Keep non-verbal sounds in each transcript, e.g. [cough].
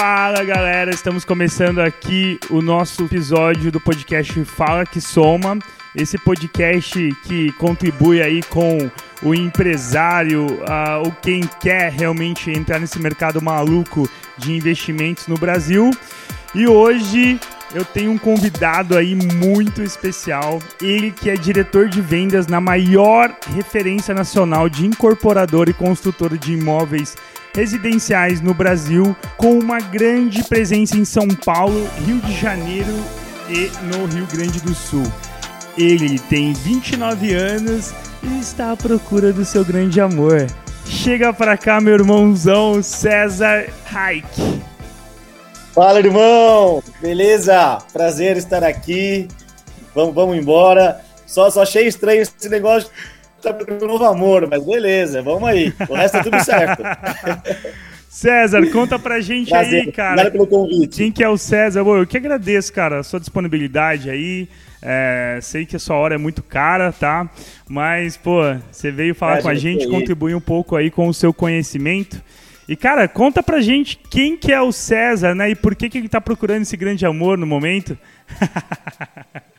Fala galera, estamos começando aqui o nosso episódio do podcast Fala que Soma. Esse podcast que contribui aí com o empresário, uh, quem quer realmente entrar nesse mercado maluco de investimentos no Brasil. E hoje eu tenho um convidado aí muito especial. Ele que é diretor de vendas na maior referência nacional de incorporador e construtor de imóveis residenciais no Brasil, com uma grande presença em São Paulo, Rio de Janeiro e no Rio Grande do Sul. Ele tem 29 anos e está à procura do seu grande amor. Chega pra cá, meu irmãozão César Haik. Fala, irmão! Beleza? Prazer estar aqui. Vamos, vamos embora. Só, só achei estranho esse negócio tá procurando um novo amor, mas beleza, vamos aí. O resto é tudo certo. [laughs] César, conta pra gente Prazer. aí, cara. Obrigado pelo convite. Quem que é o César? Eu que agradeço, cara, a sua disponibilidade aí. É, sei que a sua hora é muito cara, tá? Mas, pô, você veio falar é, com a gente, contribuir um pouco aí com o seu conhecimento. E, cara, conta pra gente quem que é o César, né? E por que, que ele tá procurando esse grande amor no momento. [laughs]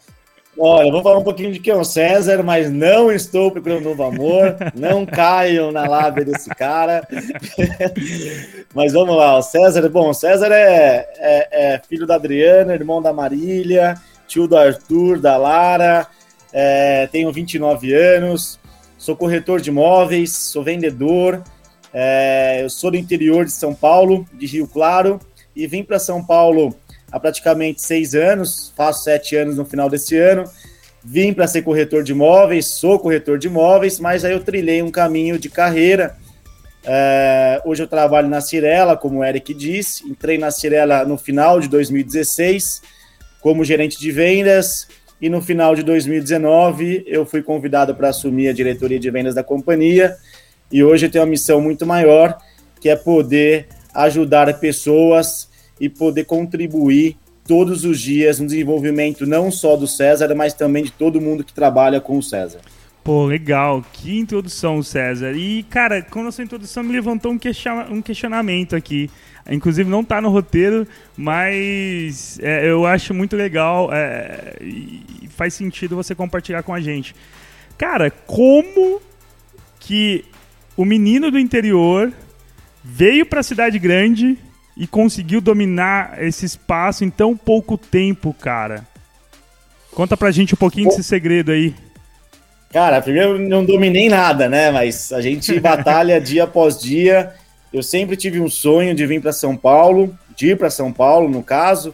Olha, vou falar um pouquinho de quem é o César, mas não estou procurando novo amor. Não caiam na lábia desse cara. [laughs] mas vamos lá, o César, bom, o César é, é, é, filho da Adriana, irmão da Marília, tio do Arthur, da Lara. É, tenho 29 anos, sou corretor de imóveis, sou vendedor. É, eu sou do interior de São Paulo, de Rio Claro, e vim para São Paulo há praticamente seis anos, faço sete anos no final desse ano. Vim para ser corretor de imóveis, sou corretor de imóveis, mas aí eu trilhei um caminho de carreira. É, hoje eu trabalho na Cirela, como o Eric disse. Entrei na Cirela no final de 2016 como gerente de vendas e no final de 2019 eu fui convidado para assumir a diretoria de vendas da companhia. E hoje eu tenho uma missão muito maior, que é poder ajudar pessoas e poder contribuir todos os dias no desenvolvimento não só do César, mas também de todo mundo que trabalha com o César. Pô, legal. Que introdução, César. E, cara, com a sua introdução me levantou um, um questionamento aqui. Inclusive não está no roteiro, mas é, eu acho muito legal é, e faz sentido você compartilhar com a gente. Cara, como que o menino do interior veio para a cidade grande e conseguiu dominar esse espaço em tão pouco tempo, cara. Conta pra gente um pouquinho desse segredo aí. Cara, primeiro não dominei nada, né? Mas a gente [laughs] batalha dia após dia. Eu sempre tive um sonho de vir para São Paulo, de ir para São Paulo, no caso.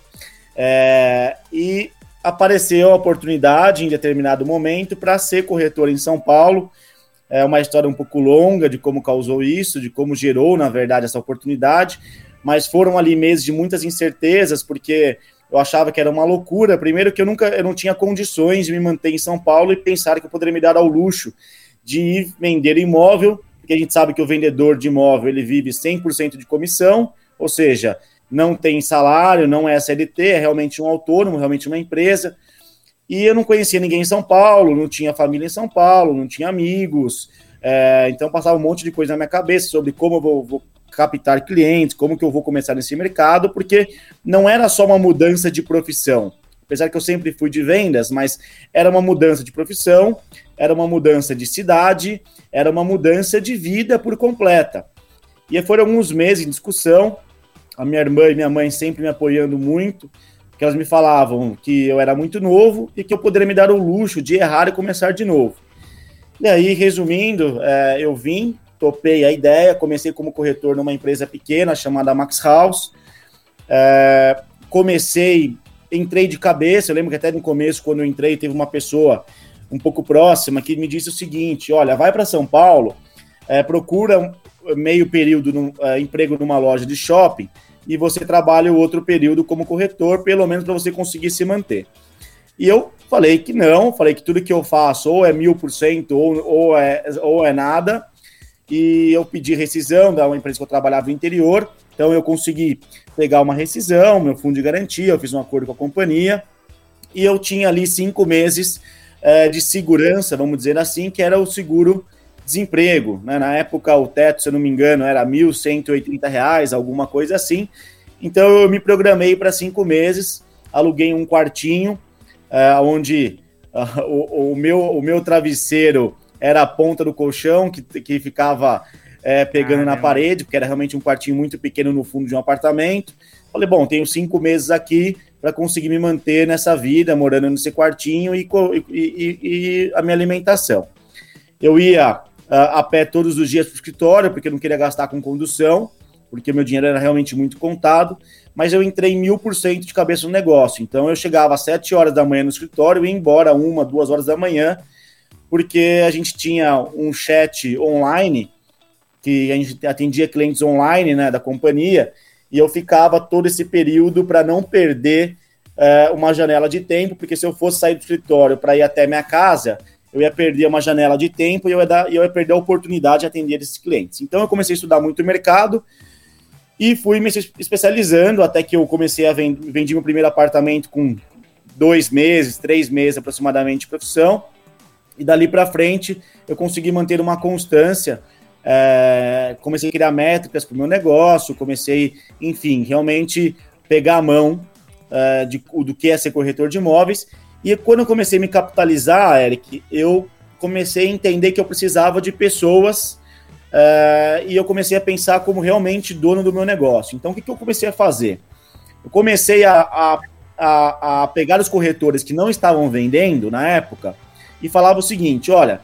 É... e apareceu a oportunidade em determinado momento para ser corretor em São Paulo. É uma história um pouco longa de como causou isso, de como gerou, na verdade, essa oportunidade mas foram ali meses de muitas incertezas, porque eu achava que era uma loucura. Primeiro que eu nunca eu não tinha condições de me manter em São Paulo e pensar que eu poderia me dar ao luxo de ir vender imóvel, porque a gente sabe que o vendedor de imóvel ele vive 100% de comissão, ou seja, não tem salário, não é CLT, é realmente um autônomo, realmente uma empresa. E eu não conhecia ninguém em São Paulo, não tinha família em São Paulo, não tinha amigos, é, então passava um monte de coisa na minha cabeça sobre como eu vou, vou captar clientes, como que eu vou começar nesse mercado, porque não era só uma mudança de profissão. Apesar que eu sempre fui de vendas, mas era uma mudança de profissão, era uma mudança de cidade, era uma mudança de vida por completa. E foram alguns meses em discussão, a minha irmã e minha mãe sempre me apoiando muito, que elas me falavam que eu era muito novo e que eu poderia me dar o luxo de errar e começar de novo. E aí, resumindo, é, eu vim, topei a ideia, comecei como corretor numa empresa pequena chamada Max House. É, comecei, entrei de cabeça. Eu lembro que até no começo, quando eu entrei, teve uma pessoa um pouco próxima que me disse o seguinte: olha, vai para São Paulo, é, procura meio período no, é, emprego numa loja de shopping e você trabalha o outro período como corretor, pelo menos para você conseguir se manter. E eu falei que não, falei que tudo que eu faço ou é mil por cento ou é, ou é nada e eu pedi rescisão da uma empresa que eu trabalhava no interior, então eu consegui pegar uma rescisão, meu fundo de garantia, eu fiz um acordo com a companhia, e eu tinha ali cinco meses é, de segurança, vamos dizer assim, que era o seguro desemprego. Né? Na época, o teto, se eu não me engano, era R$ 1.180, alguma coisa assim, Então eu me programei para cinco meses, aluguei um quartinho, uh, onde uh, [laughs] o, o, meu, o meu travesseiro era a ponta do colchão, que, que ficava é, pegando ah, na parede, porque era realmente um quartinho muito pequeno no fundo de um apartamento. Falei, bom, tenho cinco meses aqui para conseguir me manter nessa vida, morando nesse quartinho e, e, e a minha alimentação. Eu ia uh, a pé todos os dias para o escritório, porque eu não queria gastar com condução, porque meu dinheiro era realmente muito contado, mas eu entrei mil por cento de cabeça no negócio. Então eu chegava às sete horas da manhã no escritório e ia embora uma, duas horas da manhã, porque a gente tinha um chat online que a gente atendia clientes online né, da companhia, e eu ficava todo esse período para não perder é, uma janela de tempo, porque se eu fosse sair do escritório para ir até minha casa, eu ia perder uma janela de tempo e eu ia, dar, eu ia perder a oportunidade de atender esses clientes. Então eu comecei a estudar muito o mercado e fui me especializando até que eu comecei a vender, vendi meu primeiro apartamento com dois meses, três meses aproximadamente de profissão. E dali para frente eu consegui manter uma constância é, comecei a criar métricas para o meu negócio, comecei, enfim, realmente pegar a mão é, de, do que é ser corretor de imóveis. E quando eu comecei a me capitalizar, Eric, eu comecei a entender que eu precisava de pessoas é, e eu comecei a pensar como realmente dono do meu negócio. Então, o que, que eu comecei a fazer? Eu comecei a, a, a, a pegar os corretores que não estavam vendendo na época e falava o seguinte: olha,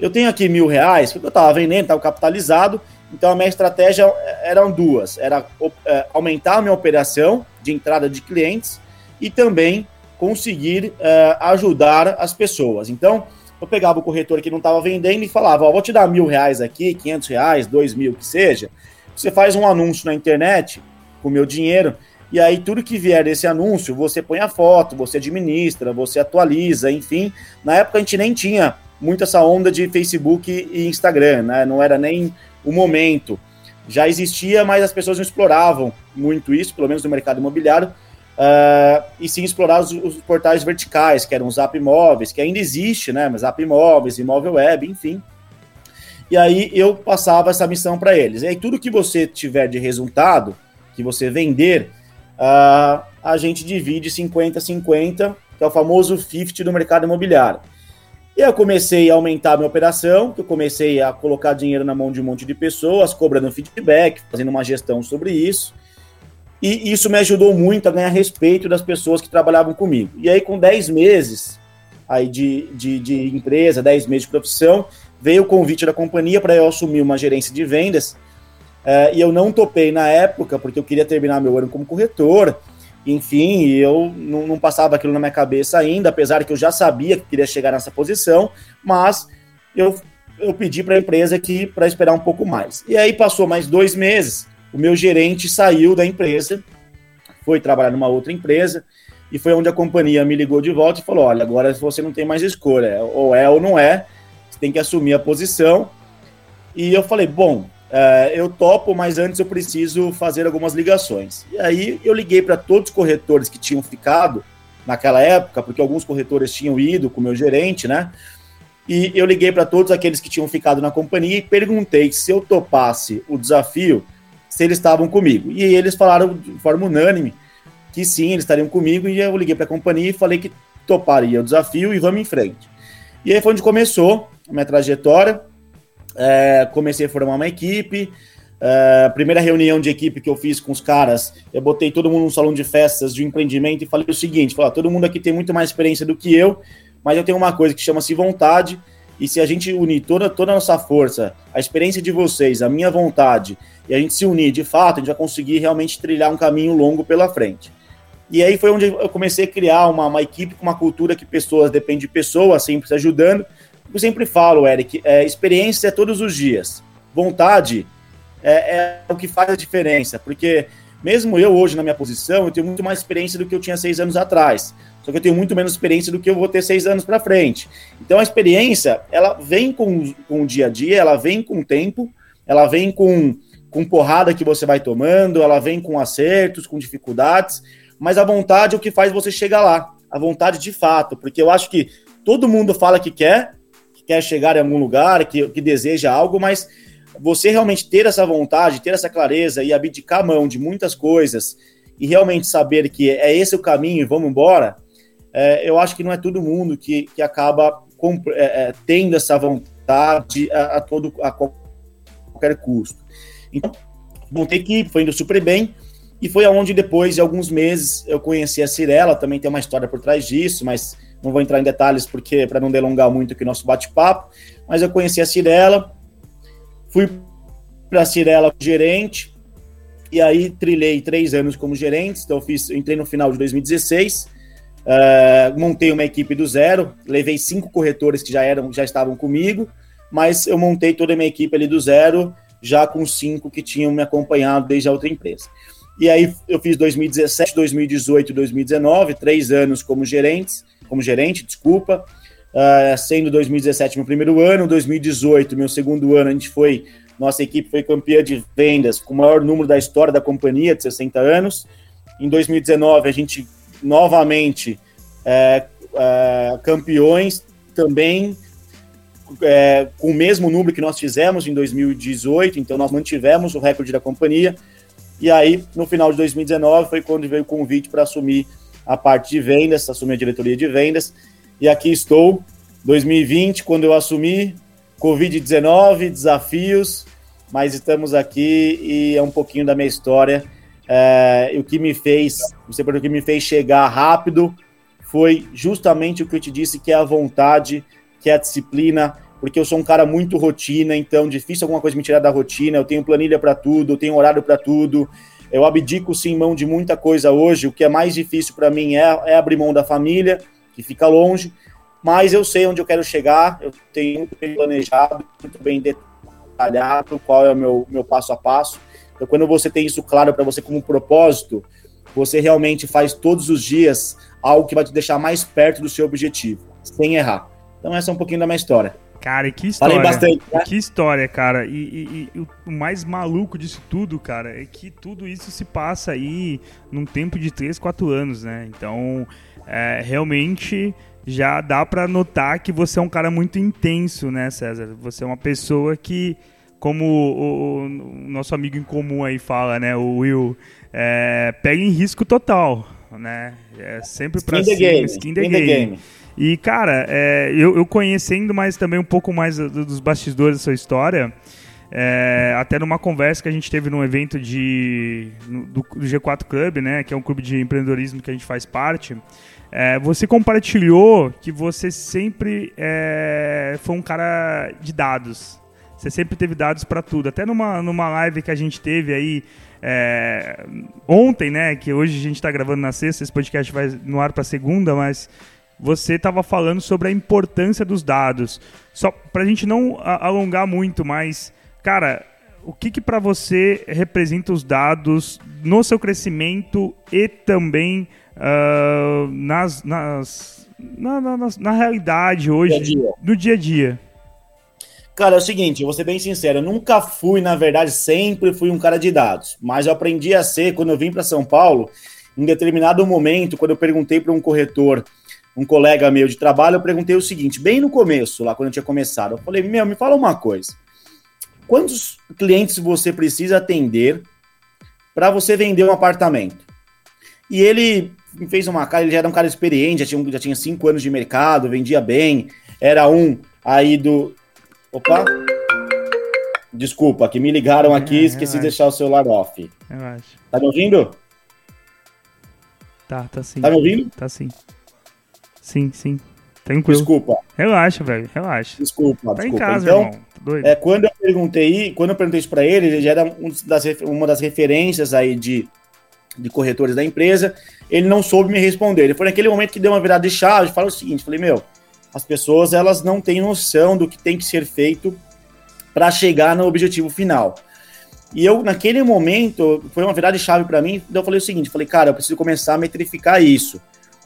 eu tenho aqui mil reais, porque eu estava vendendo, estava capitalizado, então a minha estratégia eram duas: era é, aumentar a minha operação de entrada de clientes e também conseguir é, ajudar as pessoas. Então, eu pegava o corretor que não estava vendendo e falava: Ó, vou te dar mil reais aqui, quinhentos reais, dois mil, que seja. Você faz um anúncio na internet com meu dinheiro, e aí tudo que vier desse anúncio, você põe a foto, você administra, você atualiza, enfim. Na época a gente nem tinha muito essa onda de Facebook e Instagram, né? Não era nem o momento. Já existia, mas as pessoas não exploravam muito isso, pelo menos no mercado imobiliário, uh, e sim explorar os, os, portais verticais, que eram os Zap Imóveis, que ainda existe, né? Mas Zap Imóveis, Imóvel Web, enfim. E aí eu passava essa missão para eles. E aí tudo que você tiver de resultado, que você vender, uh, a gente divide 50-50, que é o famoso 50 do mercado imobiliário. E eu comecei a aumentar a minha operação, que eu comecei a colocar dinheiro na mão de um monte de pessoas, cobrando feedback, fazendo uma gestão sobre isso. E isso me ajudou muito a ganhar respeito das pessoas que trabalhavam comigo. E aí, com 10 meses aí de, de, de empresa, 10 meses de profissão, veio o convite da companhia para eu assumir uma gerência de vendas. Uh, e eu não topei na época, porque eu queria terminar meu ano como corretor, enfim, eu não, não, passava aquilo na minha cabeça ainda, apesar que eu já sabia que queria chegar nessa posição, mas eu, eu pedi para a empresa que para esperar um pouco mais. E aí passou mais dois meses, o meu gerente saiu da empresa, foi trabalhar numa outra empresa, e foi onde a companhia me ligou de volta e falou: olha, agora você não tem mais escolha, ou é ou não é, você tem que assumir a posição. E eu falei: bom, Uh, eu topo, mas antes eu preciso fazer algumas ligações. E aí eu liguei para todos os corretores que tinham ficado naquela época, porque alguns corretores tinham ido com o meu gerente, né? E eu liguei para todos aqueles que tinham ficado na companhia e perguntei se eu topasse o desafio, se eles estavam comigo. E eles falaram de forma unânime que sim, eles estariam comigo. E eu liguei para a companhia e falei que toparia o desafio e vamos em frente. E aí foi onde começou a minha trajetória. É, comecei a formar uma equipe. É, primeira reunião de equipe que eu fiz com os caras, eu botei todo mundo num salão de festas de empreendimento e falei o seguinte: falei, todo mundo aqui tem muito mais experiência do que eu, mas eu tenho uma coisa que chama-se vontade. E se a gente unir toda, toda a nossa força, a experiência de vocês, a minha vontade, e a gente se unir de fato, a gente vai conseguir realmente trilhar um caminho longo pela frente. E aí foi onde eu comecei a criar uma, uma equipe com uma cultura que pessoas depende de pessoas, sempre se ajudando. Eu sempre falo, Eric, é, experiência é todos os dias. Vontade é, é, o que faz a diferença, porque mesmo eu hoje na minha posição, eu tenho muito mais experiência do que eu tinha seis anos atrás. Só que eu tenho muito menos experiência do que eu vou ter seis anos para frente. Então a experiência, ela vem com, com o dia a dia, ela vem com o tempo, ela vem com, com porrada que você vai tomando, ela vem com acertos, com dificuldades, mas a vontade é o que faz você chegar lá. A vontade de fato, porque eu acho que todo mundo fala que quer, que quer chegar em algum lugar, que, que deseja algo, mas você realmente ter essa vontade, ter essa clareza e abdicar a mão de muitas coisas e realmente saber que é esse o caminho e vamos embora, é, eu acho que não é todo mundo que, que acaba é, é, tendo essa vontade a, a, todo, a qualquer custo. Então, montei equipe, foi indo super bem, e foi aonde depois de alguns meses eu conheci a Cirela, também tem uma história por trás disso, mas não vou entrar em detalhes porque para não delongar muito aqui o nosso bate-papo, mas eu conheci a Cirela, fui para a Cirela gerente, e aí trilhei três anos como gerente, então eu fiz, eu entrei no final de 2016, uh, eh, montei uma equipe do zero, levei cinco corretores que já eram, já estavam comigo, mas eu montei toda a minha equipe ali do zero, já com cinco que tinham me acompanhado desde a outra empresa. E aí eu fiz 2017, 2018, 2019, três anos como gerentes, como gerente, desculpa. Uh, sendo 2017 meu primeiro ano, 2018 meu segundo ano, a gente foi, nossa equipe foi campeã de vendas com o maior número da história da companhia, de 60 anos. Em 2019 a gente novamente é, é, campeões também é, com o mesmo número que nós fizemos em 2018, então nós mantivemos o recorde da companhia. E aí, no final de 2019, foi quando veio o convite para assumir a parte de vendas, assumir a diretoria de vendas. E aqui estou, 2020, quando eu assumi, Covid-19, desafios, mas estamos aqui e é um pouquinho da minha história. É, o que me fez, você o que me fez chegar rápido foi justamente o que eu te disse, que é a vontade, que é a disciplina, porque eu sou um cara muito rotina, então difícil alguma coisa me tirar da rotina. Eu tenho planilha para tudo, eu tenho horário para tudo. Eu abdico sim mão de muita coisa hoje. O que é mais difícil para mim é, é, abrir mão da família, que fica longe. Mas eu sei onde eu quero chegar. Eu tenho muito bem planejado, muito bem detalhado qual é o meu, meu passo a passo. Então, quando você tem isso claro para você como propósito, você realmente faz todos os dias algo que vai te deixar mais perto do seu objetivo, sem errar. Então, essa é um pouquinho da minha história. Cara, e que história. Falei bastante. Né? Que história, cara. E, e, e, o mais maluco disso tudo, cara, é que tudo isso se passa aí num tempo de 3, 4 anos, né? Então, é, realmente já dá para notar que você é um cara muito intenso, né, César? Você é uma pessoa que, como o, o nosso amigo em comum aí fala, né, o Will, é, pega em risco total, né? É sempre pra skin cima, game. skin the, skin game. the game. E, cara, é, eu, eu, conhecendo mais também um pouco mais dos bastidores da sua história, é, até numa conversa que a gente teve num evento de, do, do, G4 Club, né, que é um clube de empreendedorismo que a gente faz parte, é, você compartilhou que você sempre é, foi um cara de dados. Você sempre teve dados para tudo. Até numa, numa live que a gente teve aí é, ontem, né? Que hoje a gente está gravando na sexta, esse podcast vai no ar para segunda, mas você estava falando sobre a importância dos dados. Só para a gente não alongar muito, mas, cara, o que, que para você representa os dados no seu crescimento e também uh, nas, nas na, na, na, realidade hoje, dia -dia. no dia a dia? Cara, é o seguinte, eu vou ser bem sincero, eu nunca fui, na verdade, sempre fui um cara de dados, mas eu aprendi a ser quando eu vim para São Paulo, em determinado momento, quando eu perguntei para um corretor um colega meu de trabalho, eu perguntei o seguinte, bem no começo, lá quando eu tinha começado, eu falei, meu, me fala uma coisa. Quantos clientes você precisa atender para você vender um apartamento? E ele me fez uma cara, ele já era um cara experiente, já tinha, já tinha cinco anos de mercado, vendia bem, era um aí do. Opa! Desculpa, que me ligaram aqui, é, esqueci de deixar o celular off. Relaxa. Tá me ouvindo? Tá, tá sim. Tá me ouvindo? Tá sim. Sim, sim. Tranquilo. Desculpa. Relaxa, velho. Relaxa. Desculpa, tá desculpa. em casa, então, irmão. Doido. É, quando eu perguntei, quando eu perguntei isso para ele, ele já era um das, uma das referências aí de, de corretores da empresa. Ele não soube me responder. Ele foi naquele momento que deu uma virada de chave, fala o seguinte, falei, meu, as pessoas elas não têm noção do que tem que ser feito para chegar no objetivo final. E eu, naquele momento, foi uma virada de chave para mim. Então eu falei o seguinte: falei, cara, eu preciso começar a metrificar isso.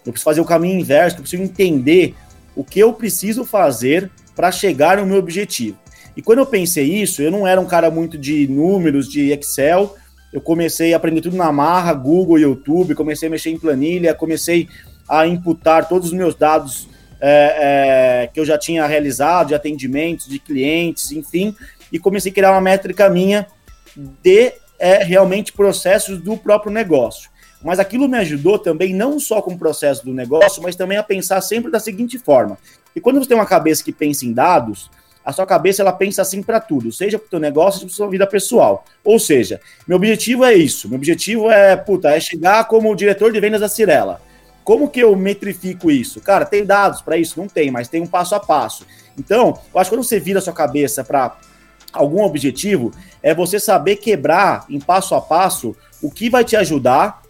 Eu preciso fazer o caminho inverso, eu preciso entender o que eu preciso fazer para chegar no meu objetivo. E quando eu pensei isso, eu não era um cara muito de números, de Excel. Eu comecei a aprender tudo na marra, Google, YouTube, comecei a mexer em planilha, comecei a imputar todos os meus dados é, é, que eu já tinha realizado, de atendimentos, de clientes, enfim. e comecei a criar uma métrica minha de é, realmente processos do próprio negócio. Mas aquilo me ajudou também, não só com o processo do negócio, mas também a pensar sempre da seguinte forma. E quando você tem uma cabeça que pensa em dados, a sua cabeça ela pensa assim para tudo, seja para o teu negócio, seja para sua vida pessoal. Ou seja, meu objetivo é isso. Meu objetivo é, puta, é chegar como diretor de vendas da Cirela. Como que eu metrifico isso? Cara, tem dados para isso? Não tem, mas tem um passo a passo. Então, eu acho que quando você vira a sua cabeça para algum objetivo, é você saber quebrar em passo a passo o que vai te ajudar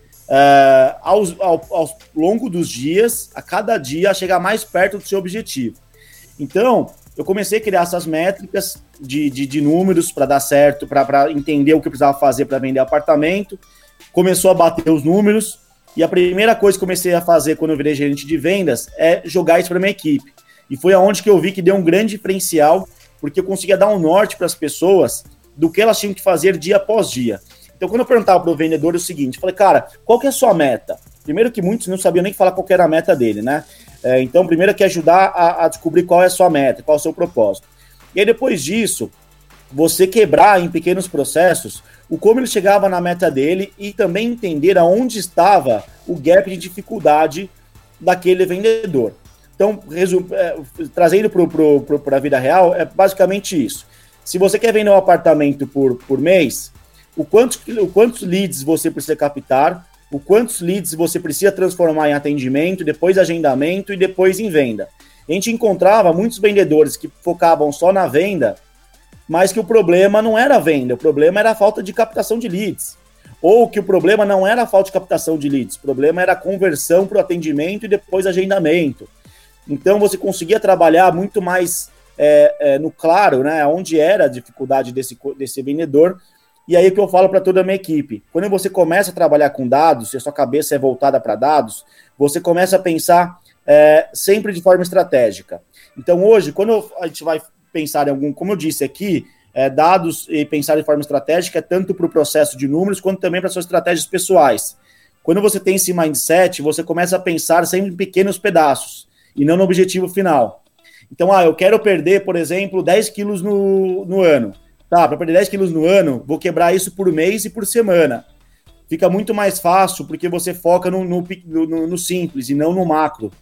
aos, ao, ao longo dos dias, a cada dia, a chegar mais perto do seu objetivo. Então, eu comecei a criar essas métricas de, de, de números para dar certo, para entender o que eu precisava fazer para vender apartamento. Começou a bater os números. E a primeira coisa que comecei a fazer quando eu virei gerente de vendas é jogar isso para minha equipe. E foi aonde que eu vi que deu um grande diferencial, porque eu conseguia dar um norte para as pessoas do que elas tinham que fazer dia após dia. Então, quando eu perguntava para o vendedor é o seguinte, falei, cara, qual que é a sua meta? Primeiro que muitos não sabiam nem falar qual era a meta dele, né? É, então, primeiro é que ajudar a, a, descobrir qual é a sua meta, qual é o seu propósito. E aí, depois disso, você quebrar em pequenos processos o como ele chegava na meta dele e também entender aonde estava o gap de dificuldade daquele vendedor. Então, é, trazendo para a vida real, é basicamente isso. Se você quer vender um apartamento por, por mês, o quantos, o quantos leads você precisa captar, o quantos leads você precisa transformar em atendimento, depois agendamento e depois em venda. A gente encontrava muitos vendedores que focavam só na venda, mas que o problema não era a venda, o problema era a falta de captação de leads. Ou que o problema não era a falta de captação de leads, o problema era a conversão para o atendimento e depois agendamento. Então você conseguia trabalhar muito mais é, é, no claro, né, onde era a dificuldade desse, desse vendedor, e aí o que eu falo para toda a minha equipe, quando você começa a trabalhar com dados, se a sua cabeça é voltada para dados, você começa a pensar é, sempre de forma estratégica. Então hoje, quando a gente vai pensar em algum, como eu disse aqui, é, dados e pensar de forma estratégica é tanto para o processo de números quanto também para suas estratégias pessoais. Quando você tem esse mindset, você começa a pensar sempre em pequenos pedaços e não no objetivo final. Então, ah, eu quero perder, por exemplo, 10 quilos no, no ano. Tá, para perder 10 quilos no ano, vou quebrar isso por mês e por semana. Fica muito mais fácil porque você foca no, no, no, no simples e não no macro.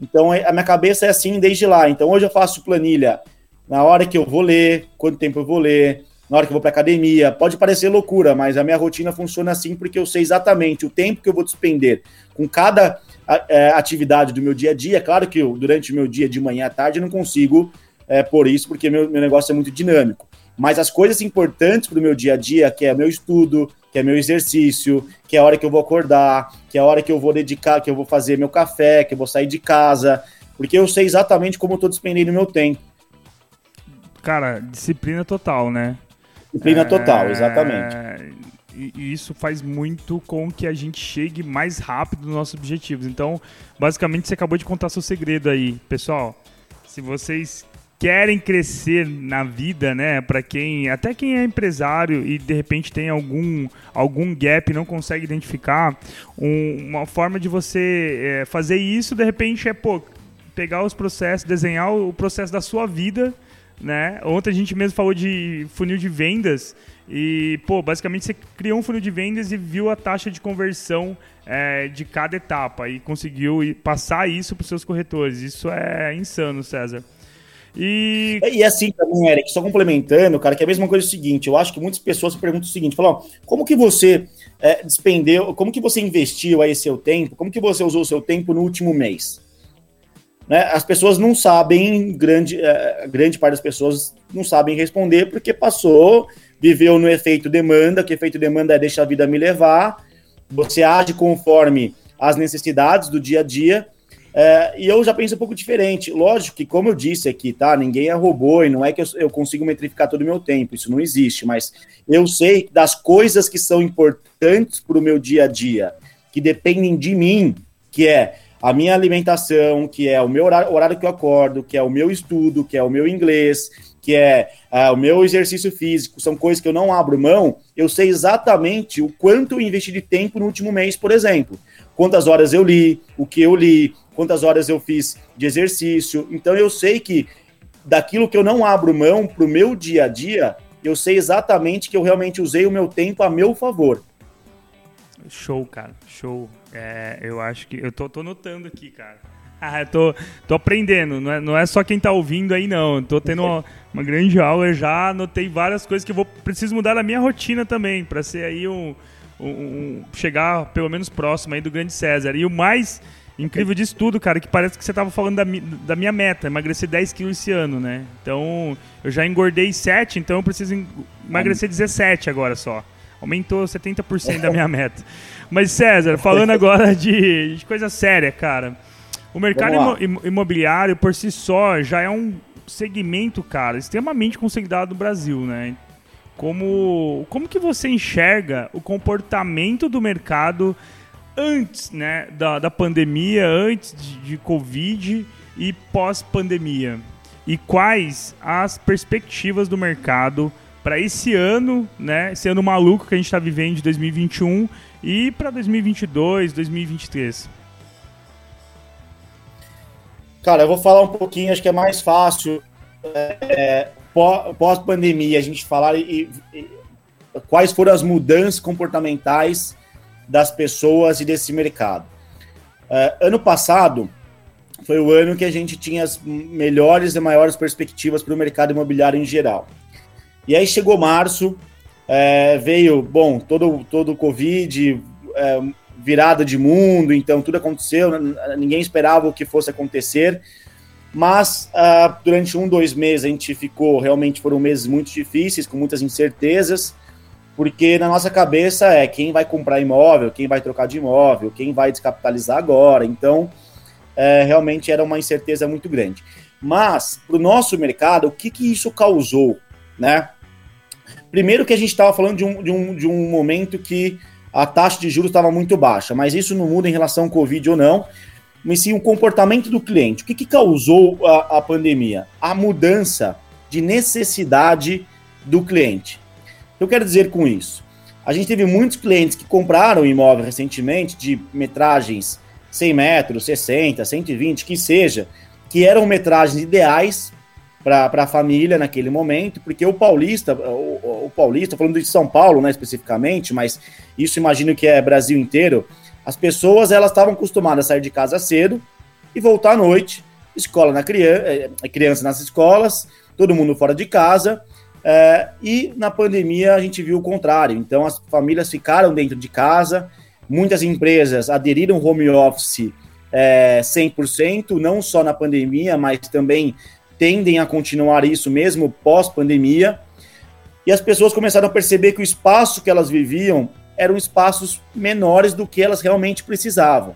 Então, é, a minha cabeça é assim desde lá. Então, hoje eu faço planilha na hora que eu vou ler, quanto tempo eu vou ler, na hora que eu vou para academia. Pode parecer loucura, mas a minha rotina funciona assim porque eu sei exatamente o tempo que eu vou despender com cada é, atividade do meu dia a dia. Claro que eu, durante o meu dia de manhã à tarde, eu não consigo é, por isso, porque meu, meu negócio é muito dinâmico. Mas as coisas importantes para o meu dia a dia, que é meu estudo, que é meu exercício, que é a hora que eu vou acordar, que é a hora que eu vou dedicar, que eu vou fazer meu café, que eu vou sair de casa, porque eu sei exatamente como eu estou despendendo meu tempo. Cara, disciplina total, né? Disciplina é... total, exatamente. E isso faz muito com que a gente chegue mais rápido nos nossos objetivos. Então, basicamente, você acabou de contar seu segredo aí. Pessoal, se vocês querem crescer na vida, né? Para quem, até quem é empresário e de repente tem algum algum gap não consegue identificar, um, uma forma de você é, fazer isso de repente é pô, pegar os processos, desenhar o processo da sua vida, né? Ontem a gente mesmo falou de funil de vendas e pô, basicamente você criou um funil de vendas e viu a taxa de conversão é, de cada etapa e conseguiu passar isso para os seus corretores. Isso é insano, César. E... e assim também, Eric, só complementando, cara, que é a mesma coisa é o seguinte, eu acho que muitas pessoas perguntam o seguinte, falam, como que você é, despendeu, como que você investiu aí seu tempo, como que você usou seu tempo no último mês? Né? As pessoas não sabem, grande, é, grande parte das pessoas não sabem responder porque passou, viveu no efeito demanda, que efeito demanda é deixa a vida me levar, você age conforme as necessidades do dia a dia, é, e eu já penso um pouco diferente. Lógico que, como eu disse aqui, tá? Ninguém é robô e não é que eu, eu consigo metrificar todo o meu tempo, isso não existe, mas eu sei das coisas que são importantes para o meu dia a dia, que dependem de mim, que é a minha alimentação, que é o meu horário, horário que eu acordo, que é o meu estudo, que é o meu inglês, que é uh, o meu exercício físico, são coisas que eu não abro mão, eu sei exatamente o quanto eu investi de tempo no último mês, por exemplo. Quantas horas eu li, o que eu li, quantas horas eu fiz de exercício. Então eu sei que daquilo que eu não abro mão para o meu dia a dia, eu sei exatamente que eu realmente usei o meu tempo a meu favor. Show, cara, show. É, eu acho que. Eu tô, tô notando aqui, cara. [laughs] Ah, eu tô, tô aprendendo, não é, não é só quem tá ouvindo aí, não. Eu tô tendo uma, uma grande aula, eu já anotei várias coisas que eu vou preciso mudar na minha rotina também, para ser aí um, um, um, chegar pelo menos próximo aí do grande César. E o mais incrível disso tudo, cara, que parece que você tava falando da, da minha meta, emagrecer 10 quilos esse ano, né? Então, eu já engordei 7, então eu preciso emagrecer 17 agora só. Aumentou 70% da minha [laughs] meta. Mas, César, falando agora de, de coisa séria, cara. O mercado imobiliário, por si só, já é um segmento, cara, extremamente consolidado no Brasil, né? Como, como que você enxerga o comportamento do mercado antes né, da, da pandemia, antes de, de Covid e pós-pandemia? E quais as perspectivas do mercado para esse ano, né, esse ano maluco que a gente está vivendo de 2021 e para 2022, 2023? Cara, eu vou falar um pouquinho, acho que é mais fácil é, pós-pandemia a gente falar e, e, quais foram as mudanças comportamentais das pessoas e desse mercado. É, ano passado foi o ano que a gente tinha as melhores e maiores perspectivas para o mercado imobiliário em geral. E aí chegou março, é, veio, bom, todo, todo o Covid, é, virada de mundo, então tudo aconteceu, ninguém esperava o que fosse acontecer, mas uh, durante um, dois meses a gente ficou, realmente foram meses muito difíceis, com muitas incertezas, porque na nossa cabeça é quem vai comprar imóvel, quem vai trocar de imóvel, quem vai descapitalizar agora, então é, realmente era uma incerteza muito grande. Mas, para o nosso mercado, o que, que isso causou, né? Primeiro que a gente estava falando de um, de, um, de um momento que a taxa de juros estava muito baixa, mas isso não muda em relação ao Covid ou não, mas sim o comportamento do cliente. O que, que causou a, a pandemia? A mudança de necessidade do cliente. Eu quero dizer com isso? A gente teve muitos clientes que compraram imóvel recentemente de metragens 100 metros, 60, 120, que seja, que eram metragens ideais para a família naquele momento, porque o paulista, o, o paulista, falando de São Paulo, né, especificamente, mas isso imagino que é Brasil inteiro, as pessoas elas estavam acostumadas a sair de casa cedo e voltar à noite, escola na criança, é, criança nas escolas, todo mundo fora de casa, é, e na pandemia a gente viu o contrário. Então as famílias ficaram dentro de casa, muitas empresas aderiram home office é, 100%, não só na pandemia, mas também tendem a continuar isso mesmo pós-pandemia. E as pessoas começaram a perceber que o espaço que elas viviam eram espaços menores do que elas realmente precisavam.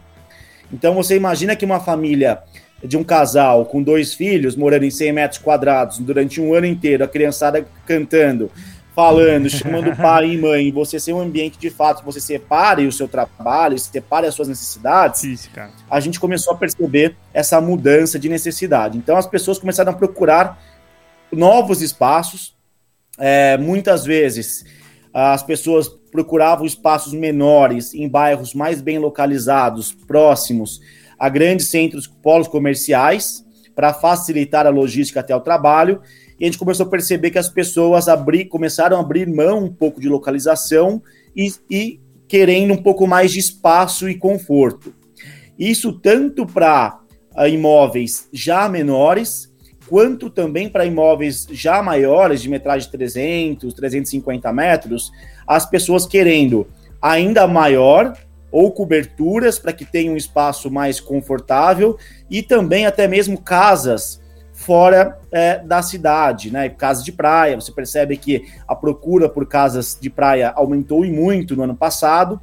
Então você imagina que uma família de um casal com dois filhos morando em 100 metros quadrados durante um ano inteiro, a criançada cantando, falando, [laughs] chamando pai e mãe, você ser um ambiente de fato, você separe o seu trabalho, separe as suas necessidades, Isso, a gente começou a perceber essa mudança de necessidade. Então as pessoas começaram a procurar novos espaços, é, muitas vezes as pessoas procuravam espaços menores em bairros mais bem localizados, próximos a grandes centros, polos comerciais, para facilitar a logística até o trabalho e a gente começou a perceber que as pessoas abrir, começaram a abrir mão um pouco de localização e, e querendo um pouco mais de espaço e conforto. Isso tanto para uh, imóveis já menores, quanto também para imóveis já maiores, de metragem de 300, 350 metros, as pessoas querendo ainda maior ou coberturas para que tenha um espaço mais confortável e também até mesmo casas fora é, da cidade, né? Casas de praia. Você percebe que a procura por casas de praia aumentou e muito no ano passado,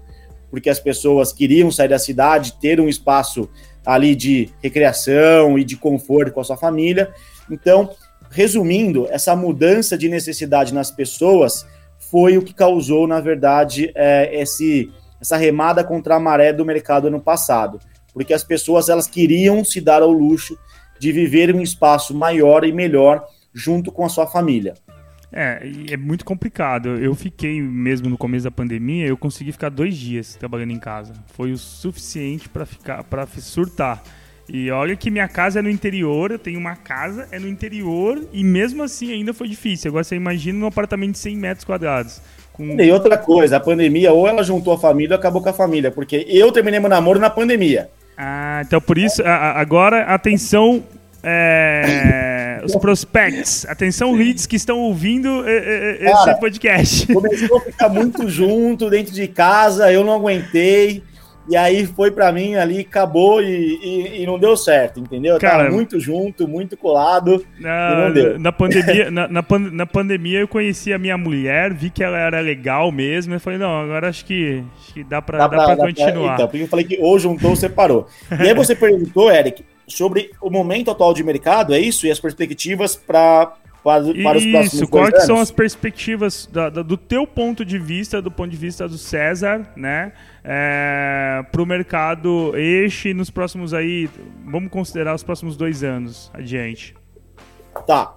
porque as pessoas queriam sair da cidade, ter um espaço ali de recreação e de conforto com a sua família. Então, resumindo, essa mudança de necessidade nas pessoas foi o que causou, na verdade, é, esse, essa remada contra a maré do mercado ano passado, porque as pessoas elas queriam se dar ao luxo de viver um espaço maior e melhor junto com a sua família. É, é muito complicado. Eu fiquei mesmo no começo da pandemia, eu consegui ficar dois dias trabalhando em casa. Foi o suficiente para ficar, para surtar. E olha que minha casa é no interior, eu tenho uma casa, é no interior, e mesmo assim ainda foi difícil. Agora você imagina um apartamento de 100 metros quadrados. Com... E outra coisa, a pandemia, ou ela juntou a família ou acabou com a família, porque eu terminei meu namoro na pandemia. Ah, então por isso, agora atenção, é, [laughs] os prospects, atenção leads que estão ouvindo esse Cara, podcast. Começou a ficar muito [laughs] junto dentro de casa, eu não aguentei. E aí foi para mim ali, acabou e, e, e, não deu certo, entendeu? Cara, Tava muito junto, muito colado na, não deu. Na pandemia, na, na, pan, na, pandemia eu conheci a minha mulher, vi que ela era legal mesmo, e falei, não, agora acho que, acho que dá para dá dá pra, continuar. Pra, então, porque eu falei que ou juntou ou separou. e aí você [laughs] perguntou, Eric, sobre o momento atual de mercado, é isso? E as perspectivas para para, para os próximos Isso, quais são as perspectivas da, da, do teu ponto de vista, do ponto de vista do César, né? É, para o mercado este nos próximos aí, vamos considerar os próximos dois anos adiante. Tá.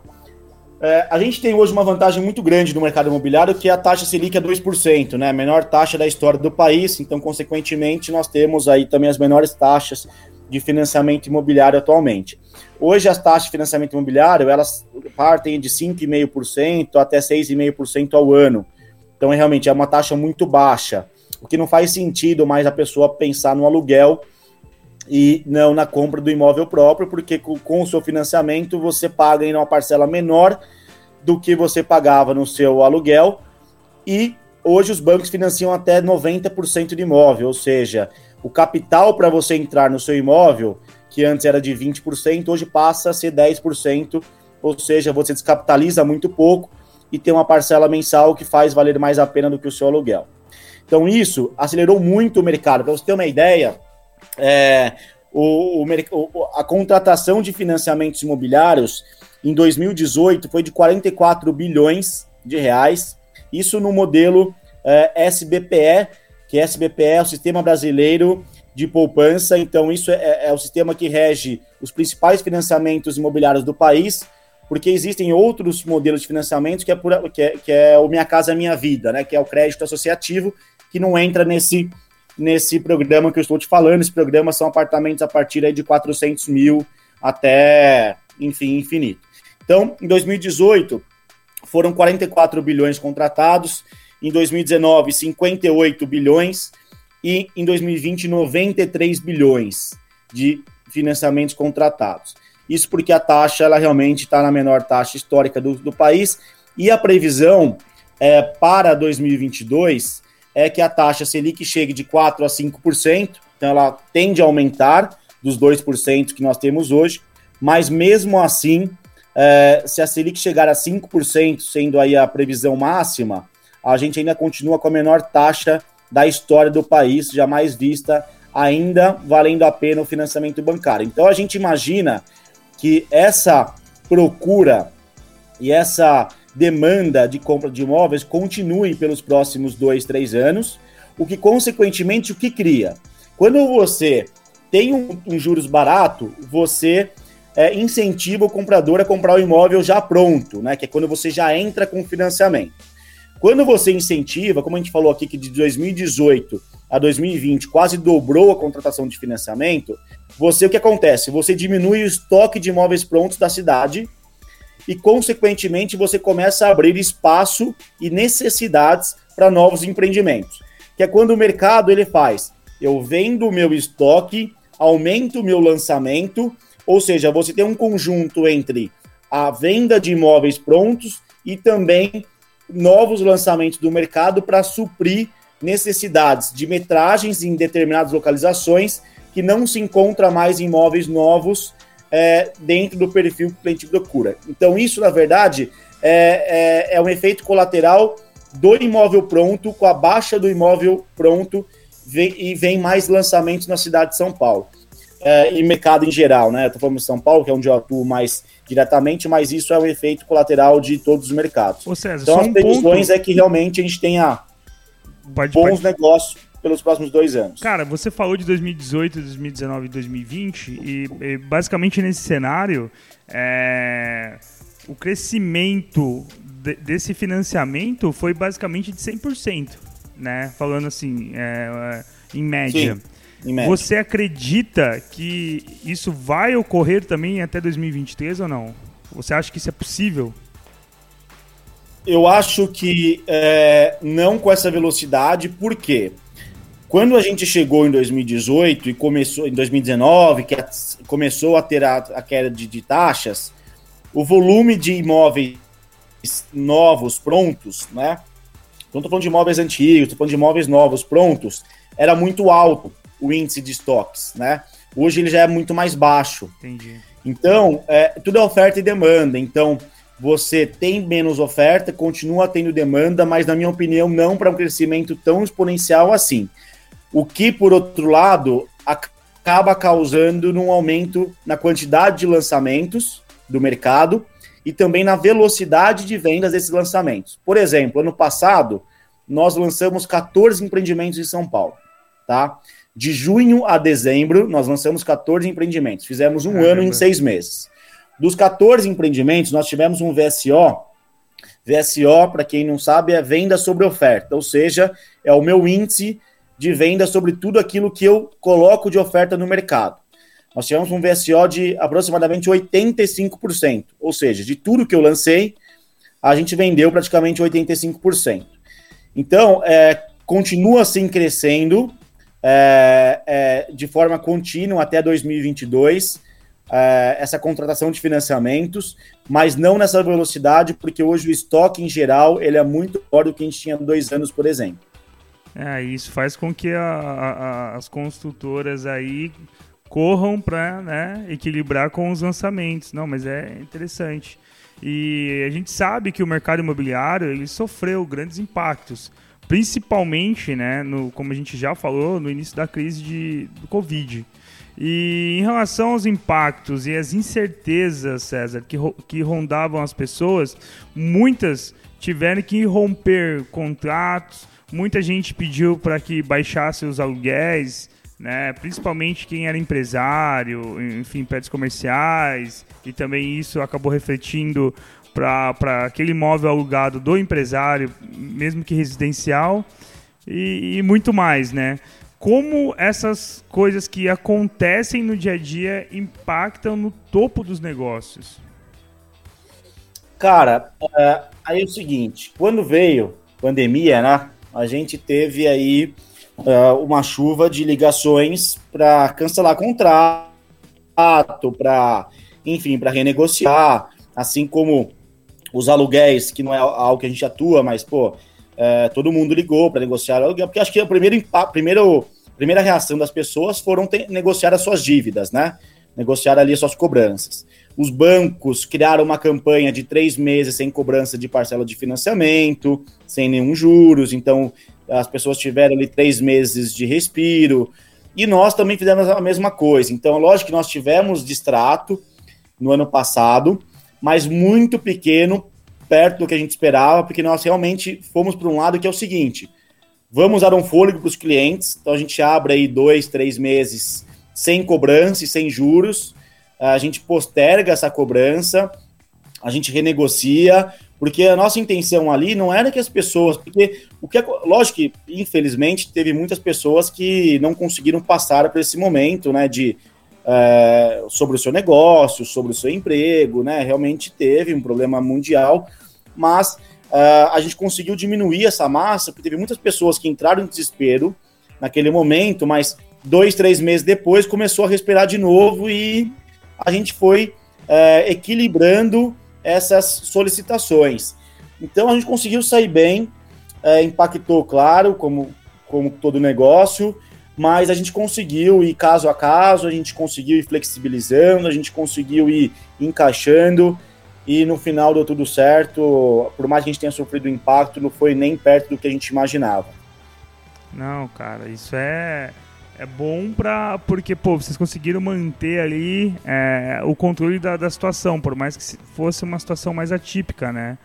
É, a gente tem hoje uma vantagem muito grande no mercado imobiliário, que é a taxa Selic é 2%, né? A menor taxa da história do país, então, consequentemente, nós temos aí também as menores taxas de financiamento imobiliário atualmente. Hoje as taxas de financiamento imobiliário, elas partem de 5,5% até 6,5% ao ano. Então, é, realmente, é uma taxa muito baixa, o que não faz sentido mais a pessoa pensar no aluguel e não na compra do imóvel próprio, porque com, com o seu financiamento você paga em uma parcela menor do que você pagava no seu aluguel e hoje os bancos financiam até 90% de imóvel, ou seja, o capital para você entrar no seu imóvel, que antes era de 20%, hoje passa a ser 10%, ou seja, você descapitaliza muito pouco e tem uma parcela mensal que faz valer mais a pena do que o seu aluguel. Então, isso acelerou muito o mercado. Para você ter uma ideia, é, o, o, a contratação de financiamentos imobiliários em 2018 foi de 44 bilhões de reais, isso no modelo é, SBPE, que SBPE é o Sistema Brasileiro de Poupança, então isso é, é o sistema que rege os principais financiamentos imobiliários do país, porque existem outros modelos de financiamento que é, por, que é, que é o Minha Casa Minha Vida, né, que é o crédito associativo, que não entra nesse, nesse programa que eu estou te falando. Esse programa são apartamentos a partir aí de 400 mil até, enfim, infinito. Então, em 2018, foram 44 bilhões contratados, em 2019, 58 bilhões e em 2020, 93 bilhões de financiamentos contratados. Isso porque a taxa ela realmente está na menor taxa histórica do, do país. E a previsão é, para 2022 é que a taxa Selic chegue de 4% a 5%, então ela tende a aumentar dos 2% que nós temos hoje, mas mesmo assim, é, se a Selic chegar a 5%, sendo aí a previsão máxima, a gente ainda continua com a menor taxa da história do país, jamais vista, ainda valendo a pena o financiamento bancário. Então a gente imagina que essa procura e essa demanda de compra de imóveis continue pelos próximos dois, três anos, o que consequentemente o que cria? Quando você tem um, um juros barato, você é, incentiva o comprador a comprar o imóvel já pronto, né? Que é quando você já entra com financiamento. Quando você incentiva, como a gente falou aqui, que de 2018 a 2020 quase dobrou a contratação de financiamento, você o que acontece? Você diminui o estoque de imóveis prontos da cidade e, consequentemente, você começa a abrir espaço e necessidades para novos empreendimentos. Que é quando o mercado ele faz, eu vendo o meu estoque, aumento o meu lançamento, ou seja, você tem um conjunto entre a venda de imóveis prontos e também novos lançamentos do mercado para suprir necessidades de metragens em determinadas localizações que não se encontra mais imóveis novos é, dentro do perfil que o cliente procura. Então, isso, na verdade, é, é, é, um efeito colateral do imóvel pronto, com a baixa do imóvel pronto, vem, e vem mais lançamentos na cidade de São Paulo. É, e mercado em geral, né? Estou falando de São Paulo, que é onde eu atuo mais diretamente, mas isso é um efeito colateral de todos os mercados. Ô César, então, as um previsões ponto... é que realmente a gente tenha pode, bons pode... negócios pelos próximos dois anos. Cara, você falou de 2018, 2019 e 2020, e, e basicamente nesse cenário, é, o crescimento de, desse financiamento foi basicamente de 100%, né? Falando assim, é, em média. Sim. Você acredita que isso vai ocorrer também até 2023 ou não? Você acha que isso é possível? Eu acho que é, não com essa velocidade, por quê? Quando a gente chegou em 2018 e começou em 2019, que começou a ter a, a queda de, de taxas, o volume de imóveis novos, prontos, né? Não estou falando de imóveis antigos, estou falando de imóveis novos, prontos, era muito alto o índice de estoques, né? Hoje ele já é muito mais baixo. Entendi. Então, é, tudo é oferta e demanda. Então, você tem menos oferta, continua tendo demanda, mas, na minha opinião, não para um crescimento tão exponencial assim. O que, por outro lado, acaba causando um aumento na quantidade de lançamentos do mercado e também na velocidade de vendas desses lançamentos. Por exemplo, ano passado, nós lançamos 14 empreendimentos em São Paulo, tá? De junho a dezembro, nós lançamos 14 empreendimentos. Fizemos um ano em seis meses. Dos 14 empreendimentos, nós tivemos um VSO. VSO, para quem não sabe, é venda sobre oferta, ou seja, é o meu índice de venda sobre tudo aquilo que eu coloco de oferta no mercado. Nós tivemos um VSO de aproximadamente 85%, ou seja, de tudo que eu lancei, a gente vendeu praticamente 85%. Então, é, continua assim crescendo é, é, de forma contínua até 2022, é, essa contratação de financiamentos, mas não nessa velocidade, porque hoje o estoque em geral ele é muito maior do que a gente tinha dois anos, por exemplo. É, isso faz com que a, a, as construtoras aí corram para né, equilibrar com os lançamentos. Não, mas é interessante. E a gente sabe que o mercado imobiliário ele sofreu grandes impactos, principalmente, né, no, como a gente já falou, no início da crise de, do Covid. E em relação aos impactos e as incertezas, César, que, que rondavam as pessoas, muitas tiveram que romper contratos, muita gente pediu para que baixasse os aluguéis, né? Principalmente quem era empresário, enfim, prédios comerciais, e também isso acabou refletindo para aquele imóvel alugado do empresário, mesmo que residencial, e, e, muito mais, né? Como essas coisas que acontecem no dia a dia impactam no topo dos negócios? Cara, é, aí é o seguinte, quando veio pandemia, né? A gente teve aí uh, uma chuva de ligações para cancelar contrato, para, enfim, para renegociar, assim como os aluguéis, que não é algo que a gente atua, mas, pô, é, todo mundo ligou para negociar aluguel, porque acho que a primeira, primeiro, primeira reação das pessoas foram ter, negociar as suas dívidas, né? Negociar ali as suas cobranças. Os bancos criaram uma campanha de três meses sem cobrança de parcela de financiamento, sem nenhum juros, então as pessoas tiveram ali três meses de respiro, e nós também fizemos a mesma coisa. Então, lógico que nós tivemos distrato no ano passado, mas muito pequeno, perto do que a gente esperava, porque nós realmente fomos para um lado que é o seguinte: vamos dar um fôlego para os clientes, então a gente abre aí dois, três meses sem cobrança e sem juros, a gente posterga essa cobrança, a gente renegocia, porque a nossa intenção ali não era que as pessoas, porque o que lógico que infelizmente teve muitas pessoas que não conseguiram passar por esse momento, né, de é, sobre o seu negócio, sobre o seu emprego, né, realmente teve um problema mundial, mas é, a gente conseguiu diminuir essa massa, porque teve muitas pessoas que entraram em desespero naquele momento, mas dois, três meses depois começou a respirar de novo e a gente foi é, equilibrando essas solicitações. Então a gente conseguiu sair bem, é, impactou, claro, como, como todo negócio, mas a gente conseguiu ir caso a caso, a gente conseguiu ir flexibilizando, a gente conseguiu ir encaixando e no final deu tudo certo. Por mais que a gente tenha sofrido impacto, não foi nem perto do que a gente imaginava. Não, cara, isso é é bom pra, porque, pô, vocês conseguiram manter ali é, o controle da, da situação, por mais que fosse uma situação mais atípica, né?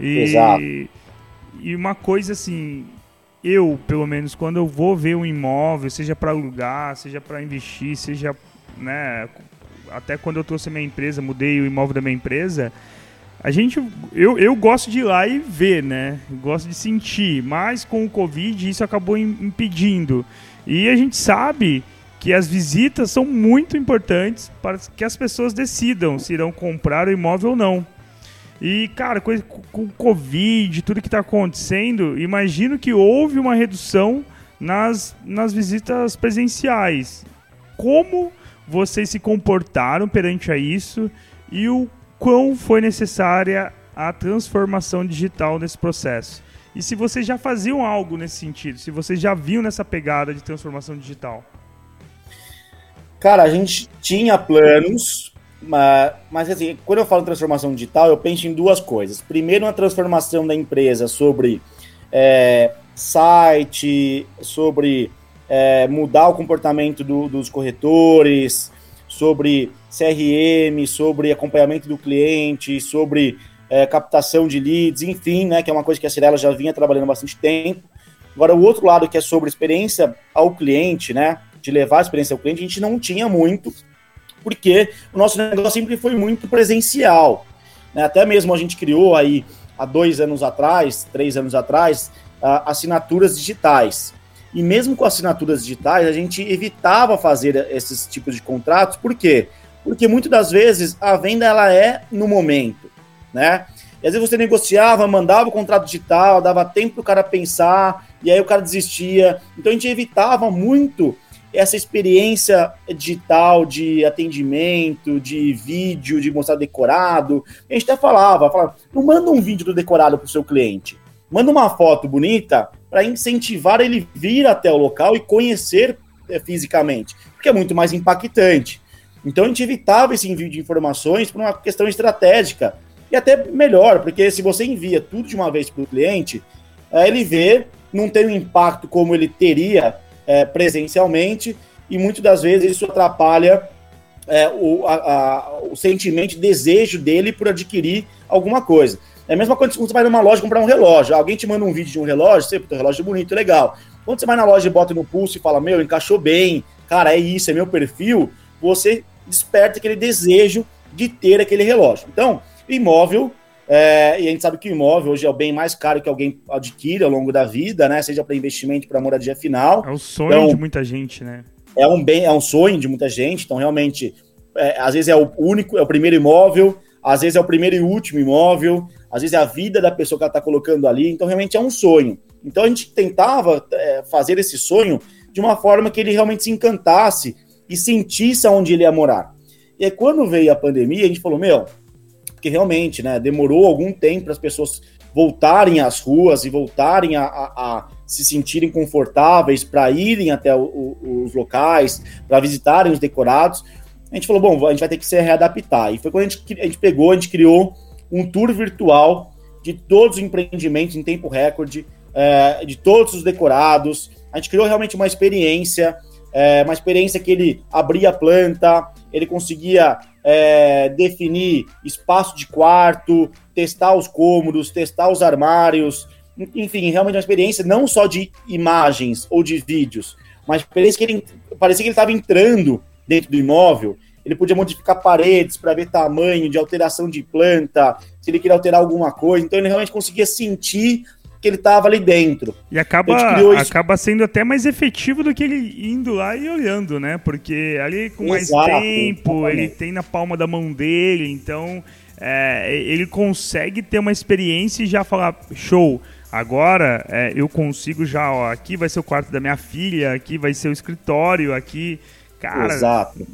E, Exato. E uma coisa assim, eu, pelo menos, quando eu vou ver um imóvel, seja para alugar, seja para investir, seja, né, até quando eu trouxe a minha empresa, mudei o imóvel da minha empresa, a gente, eu, eu gosto de ir lá e ver, né? Gosto de sentir, mas com o Covid isso acabou impedindo. E a gente sabe que as visitas são muito importantes para que as pessoas decidam se irão comprar o imóvel ou não. E, cara, com, com Covid, tudo que está acontecendo, imagino que houve uma redução nas, nas visitas presenciais. Como vocês se comportaram perante a isso e o quão foi necessária a transformação digital nesse processo? E se vocês já faziam algo nesse sentido, se vocês já viam nessa pegada de transformação digital? Cara, a gente tinha planos, mas, mas assim, quando eu falo transformação digital, eu penso em duas coisas. Primeiro, uma transformação da empresa sobre é, site, sobre é, mudar o comportamento do, dos corretores, sobre CRM, sobre acompanhamento do cliente, sobre é, captação de leads, enfim, né, que é uma coisa que a Cirela já vinha trabalhando há bastante tempo. Agora, o outro lado que é sobre experiência ao cliente, né, de levar a experiência ao cliente, a gente não tinha muito, porque o nosso negócio sempre foi muito presencial. Né? Até mesmo a gente criou aí há dois anos atrás, três anos atrás, assinaturas digitais. E mesmo com assinaturas digitais, a gente evitava fazer esses tipos de contratos, por quê? Porque muitas das vezes a venda ela é no momento, né? E às vezes você negociava, mandava o contrato digital, dava tempo para o cara pensar, e aí o cara desistia. Então a gente evitava muito essa experiência digital de atendimento, de vídeo, de mostrar decorado. A gente até falava, falava não manda um vídeo do decorado para o seu cliente. Manda uma foto bonita para incentivar ele vir até o local e conhecer é, fisicamente, porque é muito mais impactante. Então a gente evitava esse envio de informações por uma questão estratégica. E até melhor, porque se você envia tudo de uma vez para o cliente, é, ele vê, não tem o impacto como ele teria é, presencialmente, e muitas das vezes isso atrapalha é, o, a, a, o sentimento, desejo dele por adquirir alguma coisa. É a mesma coisa quando você vai numa loja comprar um relógio. Alguém te manda um vídeo de um relógio, você, o relógio é bonito, legal. Quando você vai na loja e bota no pulso e fala, meu, encaixou bem, cara, é isso, é meu perfil, você desperta aquele desejo de ter aquele relógio. Então, imóvel é, e a gente sabe que o imóvel hoje é o bem mais caro que alguém adquire ao longo da vida, né? Seja para investimento, para moradia final. É o sonho então, de muita gente, né? É um bem, é um sonho de muita gente. Então, realmente, é, às vezes é o único, é o primeiro imóvel, às vezes é o primeiro e último imóvel, às vezes é a vida da pessoa que ela está colocando ali. Então, realmente é um sonho. Então, a gente tentava é, fazer esse sonho de uma forma que ele realmente se encantasse e sentisse aonde ele ia morar. E aí, quando veio a pandemia, a gente falou: meu, porque realmente, né, demorou algum tempo para as pessoas voltarem às ruas e voltarem a, a, a se sentirem confortáveis para irem até o, o, os locais, para visitarem os decorados. A gente falou, bom, a gente vai ter que se readaptar. E foi quando a gente, a gente pegou, a gente criou um tour virtual de todos os empreendimentos em tempo recorde, é, de todos os decorados. A gente criou realmente uma experiência, é, uma experiência que ele abria a planta, ele conseguia é, definir espaço de quarto, testar os cômodos, testar os armários, enfim, realmente uma experiência não só de imagens ou de vídeos, mas experiência que ele parecia que ele estava entrando dentro do imóvel. Ele podia modificar paredes para ver tamanho de alteração de planta, se ele queria alterar alguma coisa. Então ele realmente conseguia sentir que ele estava ali dentro. E acaba, acaba sendo até mais efetivo do que ele indo lá e olhando, né? Porque ali com mais Exato, tempo, exatamente. ele tem na palma da mão dele, então é, ele consegue ter uma experiência e já falar, show, agora é, eu consigo já, ó, aqui vai ser o quarto da minha filha, aqui vai ser o escritório, aqui, cara... Exato.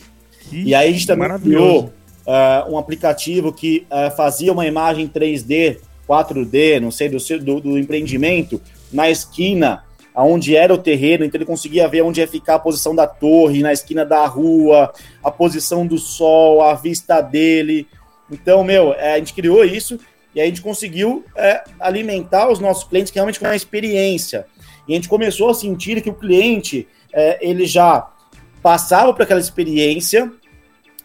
E aí a gente também criou uh, um aplicativo que uh, fazia uma imagem 3D 4D, não sei, do, do, do empreendimento, na esquina aonde era o terreno, então ele conseguia ver onde ia ficar a posição da torre, na esquina da rua, a posição do sol, a vista dele. Então, meu, é, a gente criou isso e a gente conseguiu é, alimentar os nossos clientes realmente com uma experiência. E a gente começou a sentir que o cliente, é, ele já passava por aquela experiência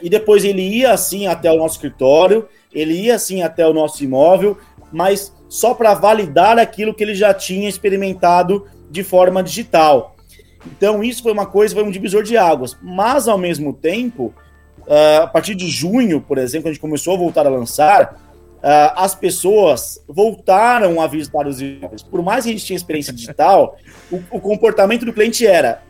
e depois ele ia assim até o nosso escritório, ele ia assim até o nosso imóvel, mas só para validar aquilo que ele já tinha experimentado de forma digital. Então, isso foi uma coisa, foi um divisor de águas. Mas, ao mesmo tempo, uh, a partir de junho, por exemplo, a gente começou a voltar a lançar, uh, as pessoas voltaram a visitar os imóveis. Por mais que a gente tinha experiência digital, o, comportamento do cliente era: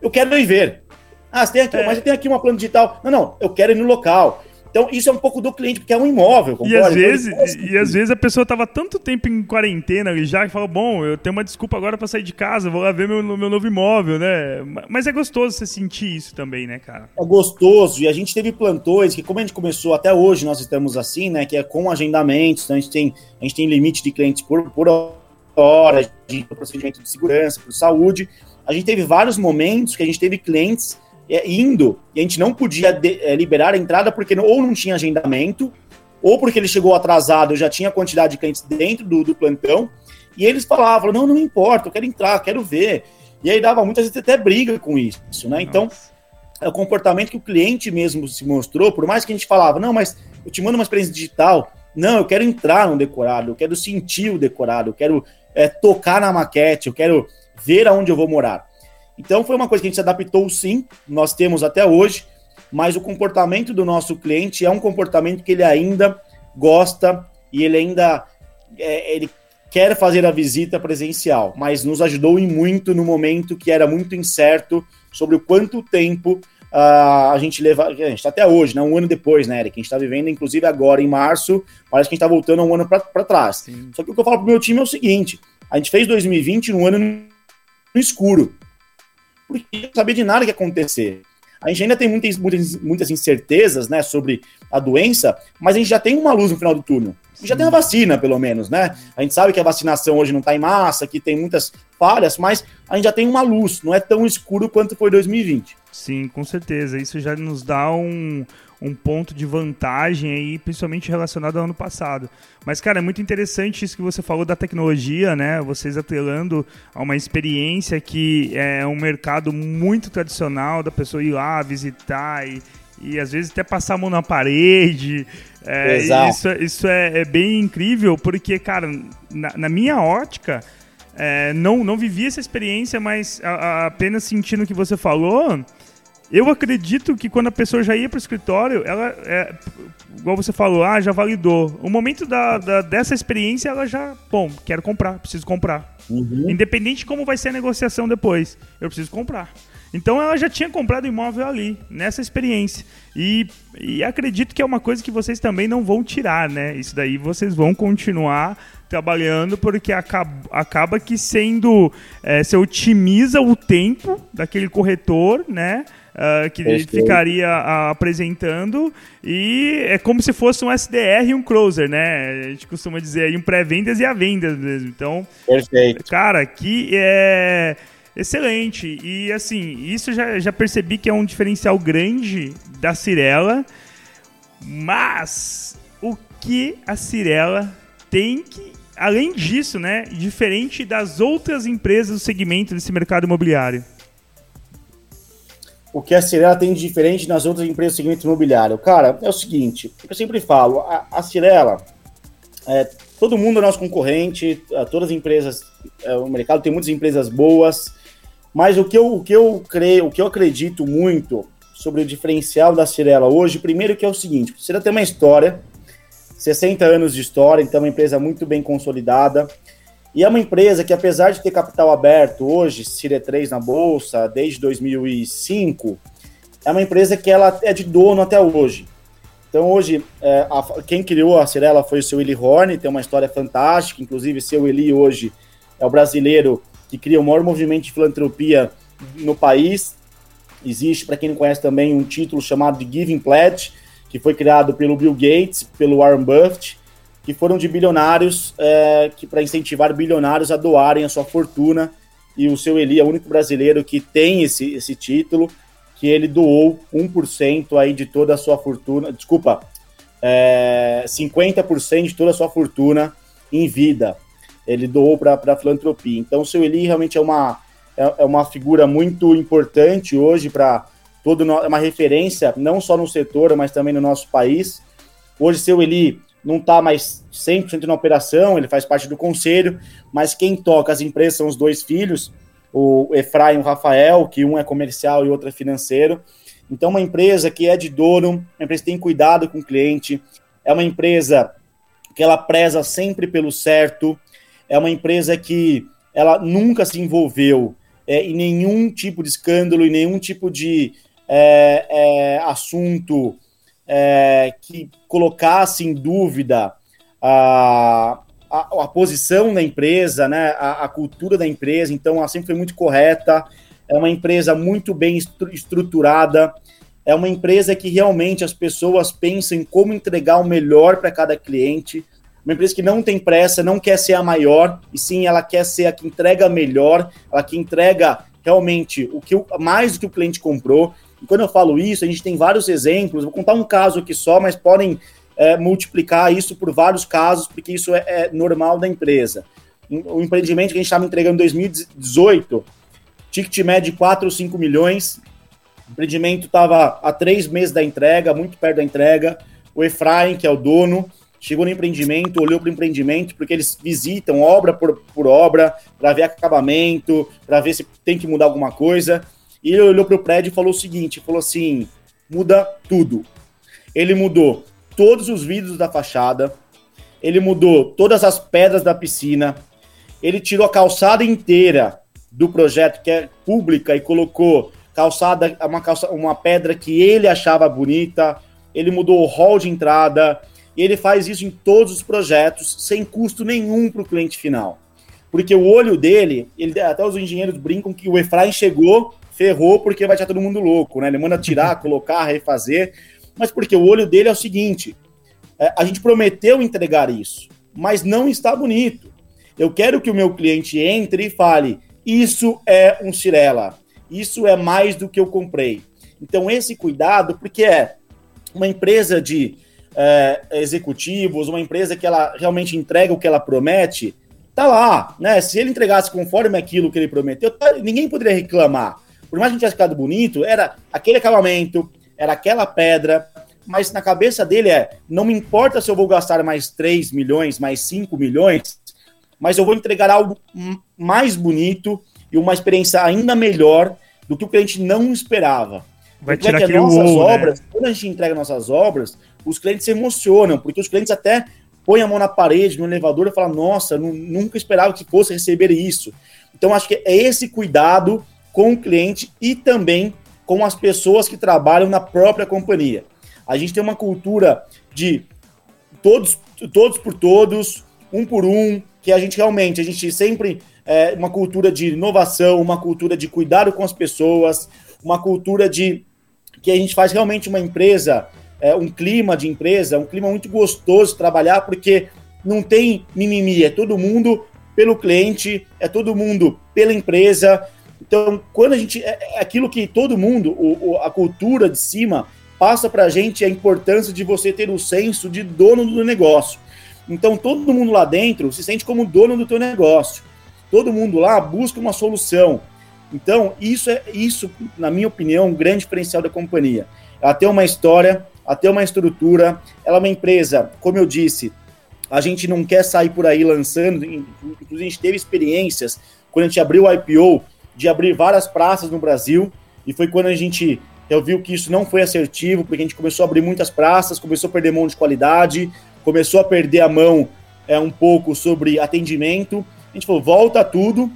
eu quero ir ver. Ah, você tem aqui, é. mas eu tenho aqui uma plano digital. Não, não, eu quero ir no local. Então, isso é um pouco do cliente, porque é um imóvel. E às, então, vezes, e, às vezes a pessoa estava tanto tempo em quarentena ali já que fala: bom, eu tenho uma desculpa agora para sair de casa, vou lá ver meu, meu novo imóvel, né? Mas é gostoso você sentir isso também, né, cara? É gostoso. E a gente teve plantões que, como a gente começou até hoje, nós estamos assim, né? Que é com agendamentos, então a gente tem, a gente tem limite de clientes por, por hora, de procedimento de segurança, por saúde. A gente teve vários momentos que a gente teve clientes indo e a gente não podia de, é, liberar a entrada porque ou não tinha agendamento, ou porque ele chegou atrasado, já tinha quantidade de clientes dentro do, do plantão, e eles falavam, não, não importa, eu quero entrar, quero ver. E aí dava muitas vezes até briga com isso, né? Então, é o comportamento que o cliente mesmo se mostrou, por mais que a gente falava, não, mas eu te mando uma experiência digital, não, eu quero entrar no decorado, eu quero sentir o decorado, eu quero é, tocar na maquete, eu quero ver aonde eu vou morar. Então foi uma coisa que a gente se adaptou sim, nós temos até hoje, mas o comportamento do nosso cliente é um comportamento que ele ainda gosta e ele ainda é, ele quer fazer a visita presencial, mas nos ajudou em muito no momento que era muito incerto sobre o quanto tempo uh, a gente leva. A gente está até hoje, né? Um ano depois, né, Eric? A gente está vivendo, inclusive, agora em março, parece que a gente está voltando um ano para trás. Sim. Só que o que eu falo pro meu time é o seguinte: a gente fez 2020 num ano no escuro porque não sabia de nada que ia acontecer. A gente ainda tem muitas, muitas, muitas incertezas né, sobre a doença, mas a gente já tem uma luz no final do túnel. Já tem a vacina, pelo menos, né? A gente sabe que a vacinação hoje não está em massa, que tem muitas falhas, mas a gente já tem uma luz, não é tão escuro quanto foi 2020. Sim, com certeza. Isso já nos dá um, um ponto de vantagem aí, principalmente relacionado ao ano passado. Mas, cara, é muito interessante isso que você falou da tecnologia, né? Vocês atrelando a uma experiência que é um mercado muito tradicional da pessoa ir lá visitar e, e às vezes até passar a mão na parede. É, isso isso é, é, bem incrível, porque, cara, na, na minha ótica, é, não, não vivi essa experiência, mas a, a, apenas sentindo o que você falou, eu acredito que quando a pessoa já ia para o escritório, ela, é, igual você falou, ah, já validou. O momento da, da, dessa experiência, ela já, bom, quero comprar, preciso comprar. Uhum. Independente de como vai ser a negociação depois, eu preciso comprar. Então ela já tinha comprado imóvel ali, nessa experiência. E, e acredito que é uma coisa que vocês também não vão tirar, né? Isso daí vocês vão continuar trabalhando, porque acaba, acaba que sendo. É, você otimiza o tempo daquele corretor, né? Uh, que ele ficaria uh, apresentando e é como se fosse um SDR e um closer, né? A gente costuma dizer aí um pré-vendas e a vendas mesmo. Então, Perfeito. cara, que é excelente. E assim, isso já, já percebi que é um diferencial grande da Cirela, mas o que a Cirela tem que além disso, né, diferente das outras empresas do segmento desse mercado imobiliário? O que a Cirela tem de diferente nas outras empresas do segmento imobiliário? Cara, é o seguinte, eu sempre falo, a, a Cirela, é, todo mundo é nosso concorrente, todas as empresas, é, o mercado tem muitas empresas boas, mas o que eu, o que eu creio, o que eu acredito muito sobre o diferencial da Cirela hoje, primeiro que é o seguinte, a Cirela tem uma história, 60 anos de história, então é uma empresa muito bem consolidada, e é uma empresa que, apesar de ter capital aberto hoje, Cire 3 na bolsa, desde 2005, é uma empresa que ela é de dono até hoje. Então, hoje, é, a, quem criou a Cirela foi o seu Eli Horn, tem uma história fantástica. Inclusive, seu Eli hoje é o brasileiro que cria o maior movimento de filantropia no país. Existe, para quem não conhece também, um título chamado de Giving Pledge, que foi criado pelo Bill Gates, pelo Warren Buffett, que foram de bilionários, é, que para incentivar bilionários a doarem a sua fortuna. E o seu Eli é o único brasileiro que tem esse, esse título, que ele doou 1% aí de toda a sua fortuna, desculpa, é, 50% de toda a sua fortuna em vida. Ele doou para a filantropia. Então, o seu Eli realmente é uma, é, é uma figura muito importante hoje para todo, é uma referência, não só no setor, mas também no nosso país. Hoje, seu Eli não está mais 100% na operação, ele faz parte do conselho, mas quem toca as empresas são os dois filhos, o Efraim e o Rafael, que um é comercial e outro é financeiro. Então, uma empresa que é de dono, uma empresa que tem cuidado com o cliente, é uma empresa que ela preza sempre pelo certo, é uma empresa que ela nunca se envolveu é, em nenhum tipo de escândalo, em nenhum tipo de é, é, assunto é, que colocasse em dúvida a, a, a, posição da empresa, né, a, a, cultura da empresa. Então, ela sempre foi muito correta. É uma empresa muito bem estruturada. É uma empresa que realmente as pessoas pensam em como entregar o melhor para cada cliente. Uma empresa que não tem pressa, não quer ser a maior, e sim ela quer ser a que entrega melhor, ela que entrega realmente o que mais do que o cliente comprou. E quando eu falo isso, a gente tem vários exemplos. Vou contar um caso aqui só, mas podem é, multiplicar isso por vários casos, porque isso é, é normal da empresa. O empreendimento que a gente estava entregando em 2018, ticket médio de 4 ou 5 milhões. O empreendimento estava há três meses da entrega, muito perto da entrega. O Efraim, que é o dono, chegou no empreendimento, olhou para o empreendimento, porque eles visitam obra por, por obra, para ver acabamento, para ver se tem que mudar alguma coisa. E ele olhou para o prédio e falou o seguinte: falou assim, muda tudo. Ele mudou todos os vidros da fachada, ele mudou todas as pedras da piscina, ele tirou a calçada inteira do projeto, que é pública, e colocou calçada, uma, calça, uma pedra que ele achava bonita, ele mudou o hall de entrada, e ele faz isso em todos os projetos, sem custo nenhum para o cliente final. Porque o olho dele, ele, até os engenheiros brincam que o Efraim chegou, ferrou, porque vai estar todo mundo louco, né? Ele manda tirar, [laughs] colocar, refazer. Mas porque o olho dele é o seguinte: é, a gente prometeu entregar isso, mas não está bonito. Eu quero que o meu cliente entre e fale: isso é um Cirela, isso é mais do que eu comprei. Então, esse cuidado, porque é uma empresa de é, executivos, uma empresa que ela realmente entrega o que ela promete, tá lá, né? Se ele entregasse conforme aquilo que ele prometeu, ninguém poderia reclamar. Por mais que tivesse ficado bonito, era aquele acabamento, era aquela pedra, mas na cabeça dele é: não me importa se eu vou gastar mais 3 milhões, mais 5 milhões, mas eu vou entregar algo mais bonito e uma experiência ainda melhor do que o cliente não esperava. Vai tirar é que nossas né? obras, né? quando a gente entrega nossas obras, os clientes se emocionam, porque os clientes até põem a mão na parede, no elevador e falam, nossa, nunca esperava que fosse receber isso. Então, acho que é esse cuidado com o cliente e também com as pessoas que trabalham na própria companhia. A gente tem uma cultura de todos, todos por todos, um por um, que a gente realmente, a gente sempre é uma cultura de inovação, uma cultura de cuidado com as pessoas, uma cultura de que a gente faz realmente uma empresa é, um clima de empresa, um clima muito gostoso de trabalhar, porque não tem mimimi, é todo mundo pelo cliente, é todo mundo pela empresa. Então, quando a gente. É, é aquilo que todo mundo, o, o, a cultura de cima, passa para a gente a importância de você ter o senso de dono do negócio. Então, todo mundo lá dentro se sente como dono do teu negócio. Todo mundo lá busca uma solução. Então, isso é isso, na minha opinião, um grande diferencial da companhia. Ela tem uma história, a ter uma estrutura. Ela é uma empresa, como eu disse, a gente não quer sair por aí lançando, inclusive a gente teve experiências quando a gente abriu o IPO de abrir várias praças no Brasil, e foi quando a gente eu viu que isso não foi assertivo, porque a gente começou a abrir muitas praças, começou a perder mão de qualidade, começou a perder a mão é, um pouco sobre atendimento. A gente falou, volta tudo,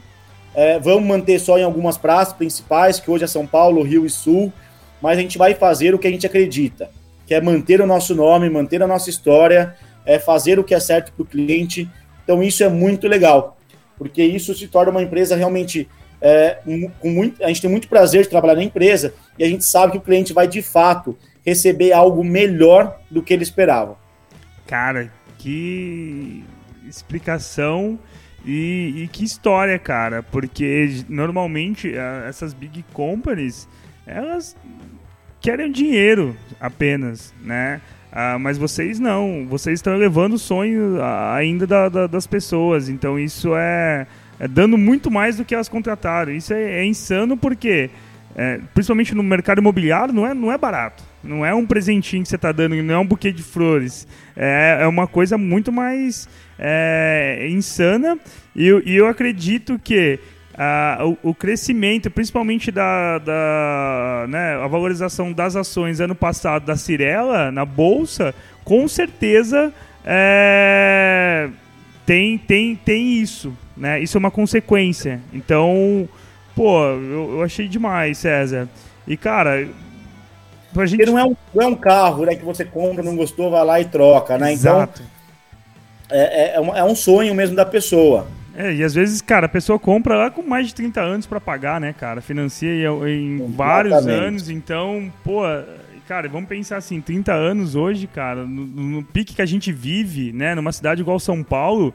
é, vamos manter só em algumas praças principais, que hoje é São Paulo, Rio e Sul, mas a gente vai fazer o que a gente acredita que é manter o nosso nome, manter a nossa história, é fazer o que é certo para o cliente. Então isso é muito legal, porque isso se torna uma empresa realmente é, com muito, a gente tem muito prazer de trabalhar na empresa e a gente sabe que o cliente vai de fato receber algo melhor do que ele esperava. Cara, que explicação e, e que história, cara, porque normalmente essas big companies elas querem dinheiro apenas, né? Ah, mas vocês não, vocês estão elevando o sonho ainda da, da, das pessoas, então isso é, é, dando muito mais do que elas contrataram. Isso é, é insano porque, é, principalmente no mercado imobiliário, não é, não é barato. Não é um presentinho que você está dando, não é um buquê de flores. É, é uma coisa muito mais é, insana. E, e eu acredito que o, o, crescimento, principalmente da, da né, a valorização das ações ano passado da Cirela na bolsa, com certeza é, tem, tem, tem isso, né? Isso é uma consequência. Então, pô, eu, eu achei demais, César. E cara, Pra gente... Porque não é, um, não é um carro né, que você compra, não gostou, vai lá e troca, né? Então, Exato. Então, é, é, é um sonho mesmo da pessoa. É, e às vezes, cara, a pessoa compra lá com mais de 30 anos para pagar, né, cara? Financia em, em vários anos, então, pô, cara, vamos pensar assim, 30 anos hoje, cara, no, no, pique que a gente vive, né, numa cidade igual São Paulo,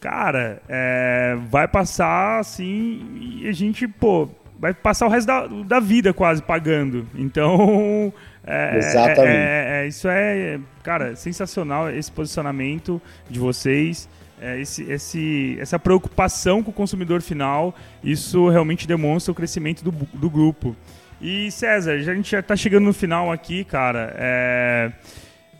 cara, é, vai passar assim e a gente, pô, vai passar o resto da, da vida quase pagando. Então, [laughs] é, Exatamente. É, é, é, isso é, cara, sensacional esse posicionamento de vocês. É, esse, esse, essa preocupação com o consumidor final, isso realmente demonstra o crescimento do, do grupo. E César, a gente já está chegando no final aqui, cara. É,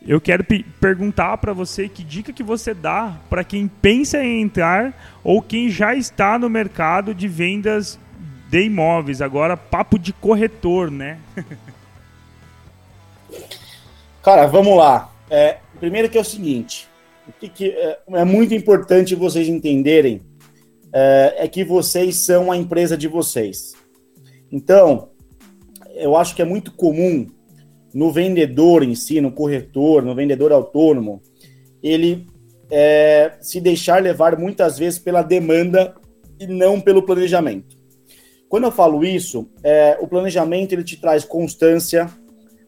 eu quero perguntar para você que dica que você dá para quem pensa em entrar ou quem já está no mercado de vendas de imóveis. Agora, papo de corretor, né? [laughs] Cara, vamos lá. É, primeiro que é o seguinte, o que, que é, é, muito importante vocês entenderem é, é, que vocês são a empresa de vocês. Então, eu acho que é muito comum no vendedor em si, no corretor, no vendedor autônomo, ele é, se deixar levar muitas vezes pela demanda e não pelo planejamento. Quando eu falo isso, é, o planejamento ele te traz constância,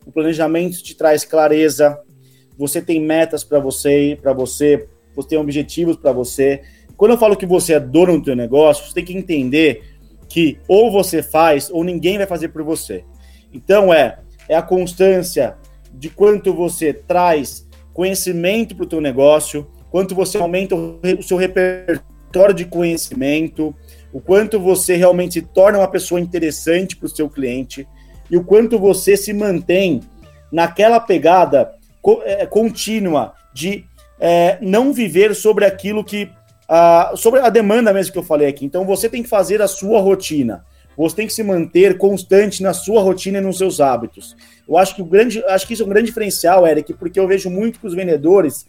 o planejamento te traz clareza, você tem metas para você, para você, você tem objetivos para você. Quando eu falo que você é dono do teu negócio, você tem que entender que ou você faz ou ninguém vai fazer por você. Então é é a constância de quanto você traz conhecimento para o teu negócio, quanto você aumenta o seu repertório de conhecimento, o quanto você realmente se torna uma pessoa interessante para o seu cliente e o quanto você se mantém naquela pegada é, contínua de é, não viver sobre aquilo que. Uh, sobre a demanda mesmo que eu falei aqui. Então você tem que fazer a sua rotina. Você tem que se manter constante na sua rotina e nos seus hábitos. Eu acho que o grande, acho que isso é um grande diferencial, Eric, porque eu vejo muito que os vendedores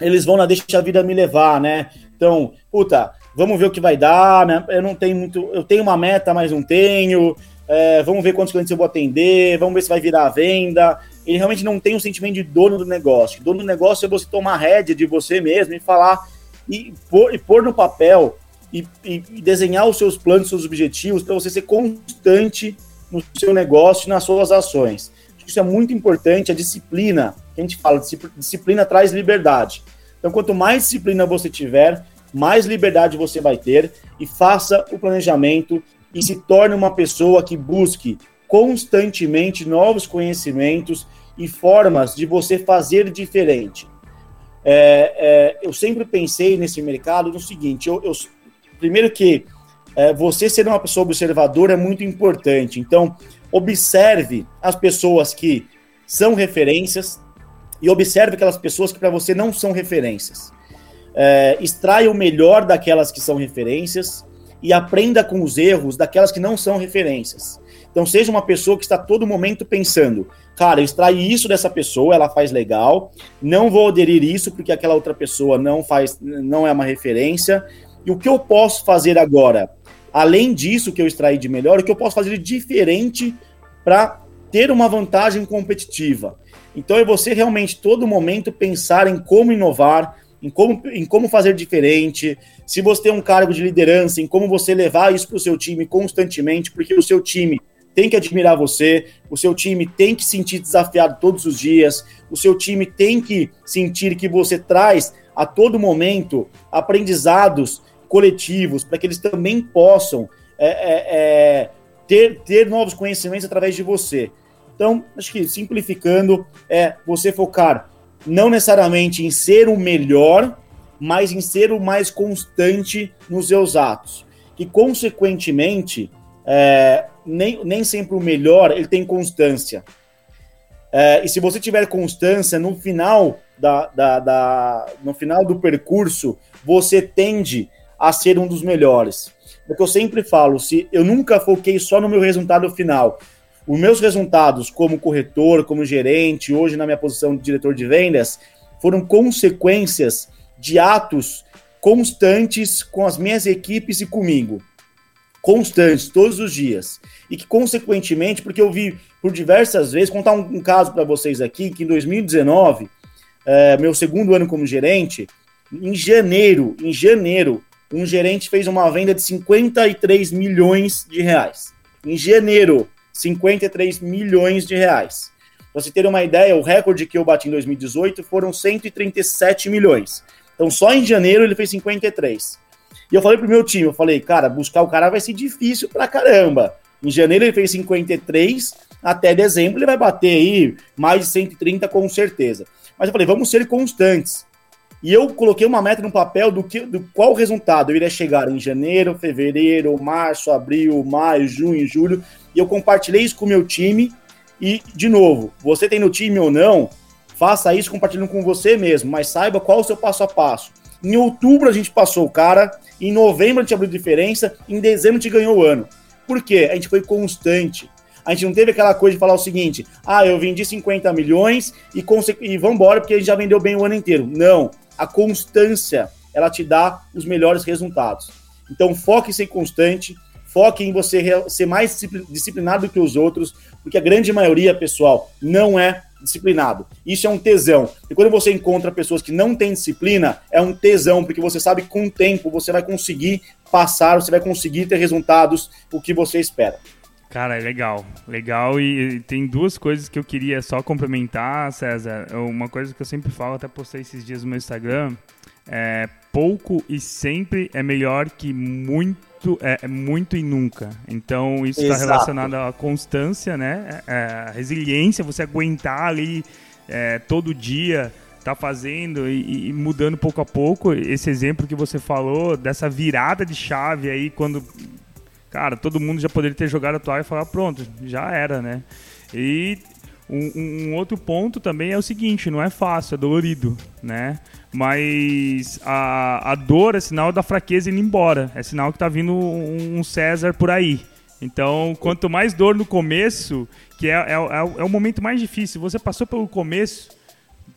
eles vão na deixa a vida me levar, né? Então, puta, vamos ver o que vai dar, né? Eu não tenho muito, eu tenho uma meta, mas não tenho. É, vamos ver quantos clientes eu vou atender, vamos ver se vai virar a venda. Ele realmente não tem um sentimento de dono do negócio. Dono do negócio é você tomar rédea de você mesmo e falar e pôr, e pôr no papel e, e, desenhar os seus planos, os seus objetivos para você ser constante no seu negócio e nas suas ações. Isso é muito importante, a disciplina. Que a gente fala, disciplina traz liberdade. Então, quanto mais disciplina você tiver, mais liberdade você vai ter e faça o planejamento e se torne uma pessoa que busque constantemente novos conhecimentos e formas de você fazer diferente. É, é, eu sempre pensei nesse mercado no seguinte: eu, eu primeiro que é, você ser uma pessoa observadora é muito importante. Então, observe as pessoas que são referências e observe aquelas pessoas que para você não são referências. É, extraia o melhor daquelas que são referências e aprenda com os erros daquelas que não são referências. Então, seja uma pessoa que está todo momento pensando, cara, eu extraí isso dessa pessoa, ela faz legal, não vou aderir isso porque aquela outra pessoa não faz, não é uma referência. E o que eu posso fazer agora? Além disso que eu extraí de melhor, o que eu posso fazer de diferente para ter uma vantagem competitiva? Então é você realmente todo momento pensar em como inovar, em como, em como fazer diferente. Se você tem um cargo de liderança, em como você levar isso para o seu time constantemente, porque o seu time tem que admirar você, o seu time tem que sentir desafiado todos os dias, o seu time tem que sentir que você traz a todo momento aprendizados coletivos para que eles também possam é, é, é, ter, ter novos conhecimentos através de você. Então, acho que simplificando, é você focar não necessariamente em ser o melhor, mas em ser o mais constante nos seus atos. Que, consequentemente, é, nem, nem sempre o melhor ele tem constância. É, e se você tiver constância no final da, da, da, no final do percurso, você tende a ser um dos melhores. Porque eu sempre falo, se eu nunca foquei só no meu resultado final, os meus resultados como corretor, como gerente, hoje na minha posição de diretor de vendas, foram consequências de atos constantes com as minhas equipes e comigo. constantes, todos os dias. E que, consequentemente, porque eu vi por diversas vezes, contar um, um caso para vocês aqui, que em 2019, é, meu segundo ano como gerente, em janeiro, em janeiro, um gerente fez uma venda de 53 milhões de reais. Em janeiro, 53 milhões de reais. Para você ter uma ideia, o recorde que eu bati em 2018 foram 137 milhões. Então, só em janeiro ele fez 53. E eu falei pro meu time, eu falei, cara, buscar o cara vai ser difícil pra caramba. Em janeiro ele fez 53, até dezembro ele vai bater aí mais de 130 com certeza. Mas eu falei, vamos ser constantes. E eu coloquei uma meta no papel do que do qual resultado eu iria chegar em janeiro, fevereiro, março, abril, maio, junho, julho. E eu compartilhei isso com o meu time. E, de novo, você tem no time ou não, faça isso compartilhando com você mesmo, mas saiba qual o seu passo a passo. Em outubro a gente passou o cara, em novembro a gente abriu diferença, em dezembro a gente ganhou o ano. Por quê? A gente foi constante. A gente não teve aquela coisa de falar o seguinte: ah, eu vendi 50 milhões e, e vamos embora porque a gente já vendeu bem o ano inteiro. Não. A constância, ela te dá os melhores resultados. Então, foque em ser constante, foque em você ser mais disciplinado do que os outros, porque a grande maioria, pessoal, não é disciplinado. Isso é um tesão. E quando você encontra pessoas que não têm disciplina, é um tesão, porque você sabe que com o tempo você vai conseguir passar, você vai conseguir ter resultados o que você espera. Cara, é legal, legal. E tem duas coisas que eu queria só complementar, César. Uma coisa que eu sempre falo, até postei esses dias no meu Instagram, é pouco e sempre é melhor que muito, é, é muito e nunca. Então isso está relacionado à constância, né? É, é, resiliência, você aguentar ali é, todo dia tá fazendo e, e, mudando pouco a pouco. Esse exemplo que você falou dessa virada de chave aí quando cara, todo mundo já poderia ter jogado a toalha e falar, pronto, já era, né? E um, um, outro ponto também é o seguinte, não é fácil, é dolorido, né? Mas a, a dor é sinal da fraqueza indo embora, é sinal que tá vindo um, um César por aí. Então, quanto mais dor no começo, que é, é, é, é o momento mais difícil, você passou pelo começo,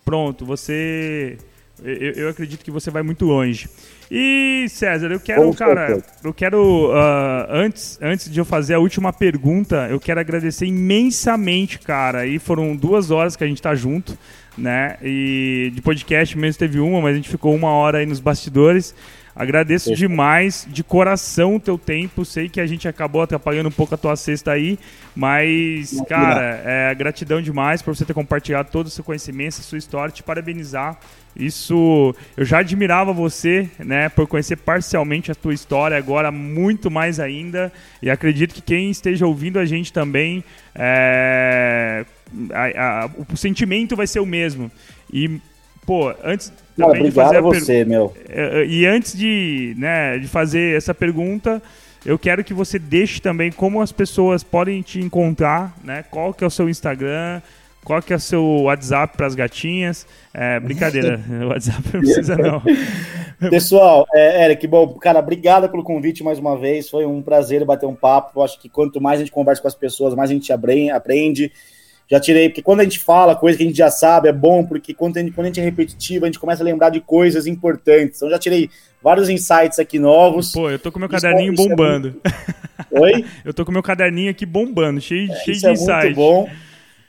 pronto, você eu, eu, acredito que você vai muito longe. E César, eu quero, cara, eu quero uh, antes, antes de eu fazer a última pergunta, eu quero agradecer imensamente, cara. E foram duas horas que a gente tá junto, né? E de podcast mesmo teve uma, mas a gente ficou uma hora aí nos bastidores. Agradeço demais, de coração, o teu tempo. Sei que a gente acabou atrapalhando um pouco a tua cesta aí, mas, cara, é gratidão demais por você ter compartilhado todo o seu conhecimento, a sua história, te parabenizar isso eu já admirava você, né, por conhecer parcialmente a tua história, agora muito mais ainda. E acredito que quem esteja ouvindo a gente também, é, a, a, o sentimento vai ser o mesmo. E pô, antes também de fazer a, você, meu. É, é, e antes de, né, de fazer essa pergunta, eu quero que você deixe também como as pessoas podem te encontrar, né? Qual que é o seu Instagram? Qual que é o seu WhatsApp para as gatinhas? É, brincadeira, [laughs] o WhatsApp não precisa não. Pessoal, é, Eric, bom, cara, obrigado pelo convite mais uma vez. Foi um prazer bater um papo. Eu acho que quanto mais a gente conversa com as pessoas, mais a gente aprende. Já tirei, porque quando a gente fala coisa que a gente já sabe, é bom, porque quando a gente, quando a gente é repetitivo, a gente começa a lembrar de coisas importantes. Então já tirei vários insights aqui novos. Pô, eu tô com meu caderninho isso, bombando. É muito... Oi? [laughs] eu tô com meu caderninho aqui bombando, cheio, é, cheio de é insights. Muito bom.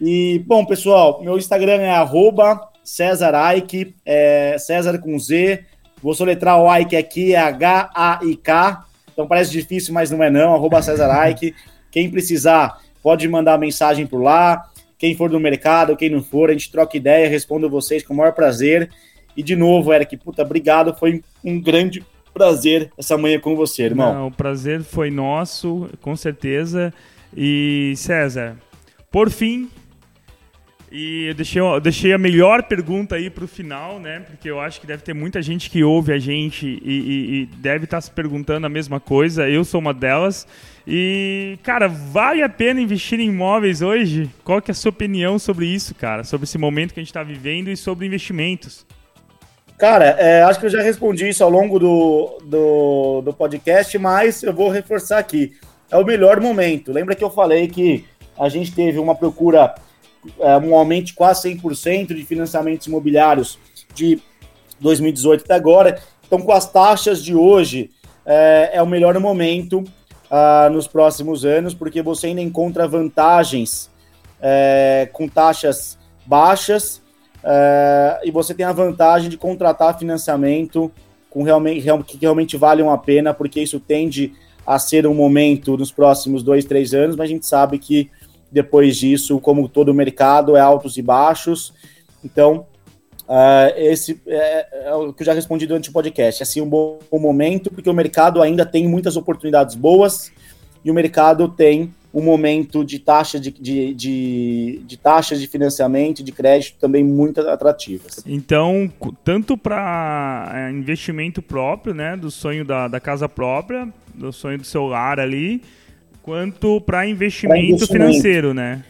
E, bom, pessoal, meu Instagram é arroba César Aik, é César com Z. Vou soletrar o Aik aqui, é H-A-I-K. Então parece difícil, mas não é não, arroba César Aik. [laughs] Quem precisar, pode mandar mensagem por lá. Quem for do mercado, quem não for, a gente troca ideia, respondo vocês com o maior prazer. E de novo, Eric, puta, obrigado, foi um grande prazer essa manhã com você, irmão. Não, o prazer foi nosso, com certeza. E César, por fim, e eu deixei, eu deixei a melhor pergunta aí para o final, né? Porque eu acho que deve ter muita gente que ouve a gente e, e, e deve estar tá se perguntando a mesma coisa. Eu sou uma delas. E, cara, vale a pena investir em imóveis hoje? Qual que é a sua opinião sobre isso, cara? Sobre esse momento que a gente está vivendo e sobre investimentos? Cara, é, acho que eu já respondi isso ao longo do, do, do podcast, mas eu vou reforçar aqui. É o melhor momento. Lembra que eu falei que a gente teve uma procura é, um aumento de quase 100% de financiamentos imobiliários de 2018 até agora. Então, com as taxas de hoje, é, é o melhor momento. uh, nos próximos anos, porque você ainda encontra vantagens é, com taxas baixas é, e você tem a vantagem de contratar financiamento com realmente, que realmente valham a pena, porque isso tende a ser um momento nos próximos dois, três anos, mas a gente sabe que depois disso, como todo o mercado, é altos e baixos. Então, uh, esse é, é, o que eu já respondi durante o podcast. É assim, um bom momento, porque o mercado ainda tem muitas oportunidades boas e o mercado tem um momento de taxa de, de, de, de taxas de financiamento de crédito também muito atrativas. Então, tanto para é, investimento próprio, né, do sonho da, da casa própria, do sonho do seu lar ali, quanto para investimento, investimento, financeiro, né?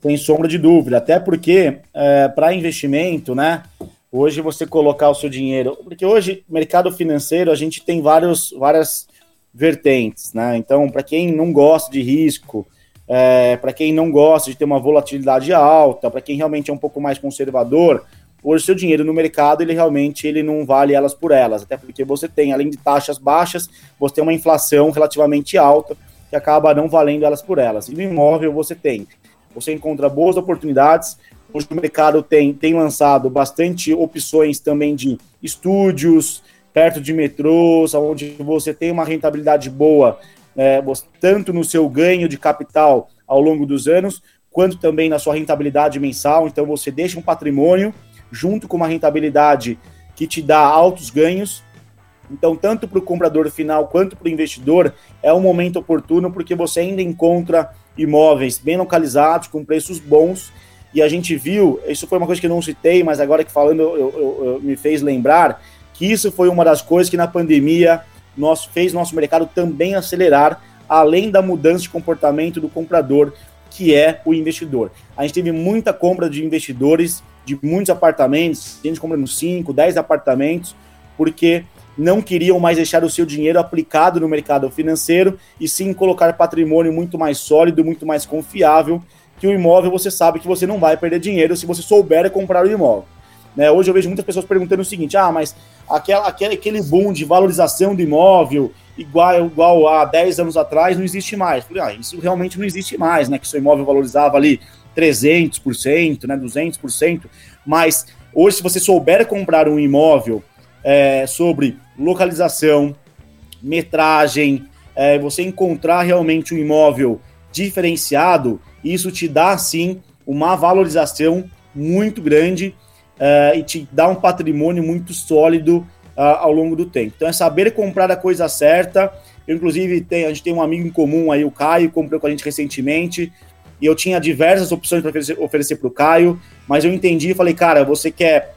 Sem sombra de dúvida, até porque é, para investimento, né? Hoje você colocar o seu dinheiro, porque hoje mercado financeiro a gente tem vários, várias vertentes, né? Então, para quem não gosta de risco, é, para quem não gosta de ter uma volatilidade alta, para quem realmente é um pouco mais conservador, hoje seu dinheiro no mercado ele realmente ele não vale elas por elas, até porque você tem além de taxas baixas, você tem uma inflação relativamente alta que acaba não valendo elas por elas. E no imóvel você tem, você encontra boas oportunidades. Hoje o mercado tem, tem lançado bastante opções também de estúdios, perto de metrôs, onde você tem uma rentabilidade boa, é, tanto no seu ganho de capital ao longo dos anos, quanto também na sua rentabilidade mensal. Então você deixa um patrimônio junto com uma rentabilidade que te dá altos ganhos então, tanto para o comprador final quanto para o investidor, é um momento oportuno porque você ainda encontra imóveis bem localizados, com preços bons. E a gente viu, isso foi uma coisa que eu não citei, mas agora que falando eu, eu, eu, me fez lembrar que isso foi uma das coisas que na pandemia nós, fez nosso mercado também acelerar, além da mudança de comportamento do comprador, que é o investidor. A gente teve muita compra de investidores de muitos apartamentos, a gente comprando 5, 10 apartamentos, porque não queriam mais deixar o seu dinheiro aplicado no mercado financeiro e sim colocar patrimônio muito mais sólido, muito mais confiável, que o imóvel você sabe que você não vai perder dinheiro se você souber comprar o imóvel. Né? Hoje eu vejo muitas pessoas perguntando o seguinte: ah, mas aquela, aquele, aquele boom de valorização do imóvel igual, igual a 10 anos atrás não existe mais. Falei, ah, isso realmente não existe mais, né? Que seu imóvel valorizava ali 300%, né, 200%, mas hoje se você souber comprar um imóvel é, sobre localização, metragem, é, você encontrar realmente um imóvel diferenciado, isso te dá sim uma valorização muito grande é, e te dá um patrimônio muito sólido uh, ao longo do tempo. Então é saber comprar a coisa certa. Eu, inclusive, tem, a gente tem um amigo em comum aí, o Caio, comprou com a gente recentemente, e eu tinha diversas opções para oferecer para o Caio, mas eu entendi e falei, cara, você quer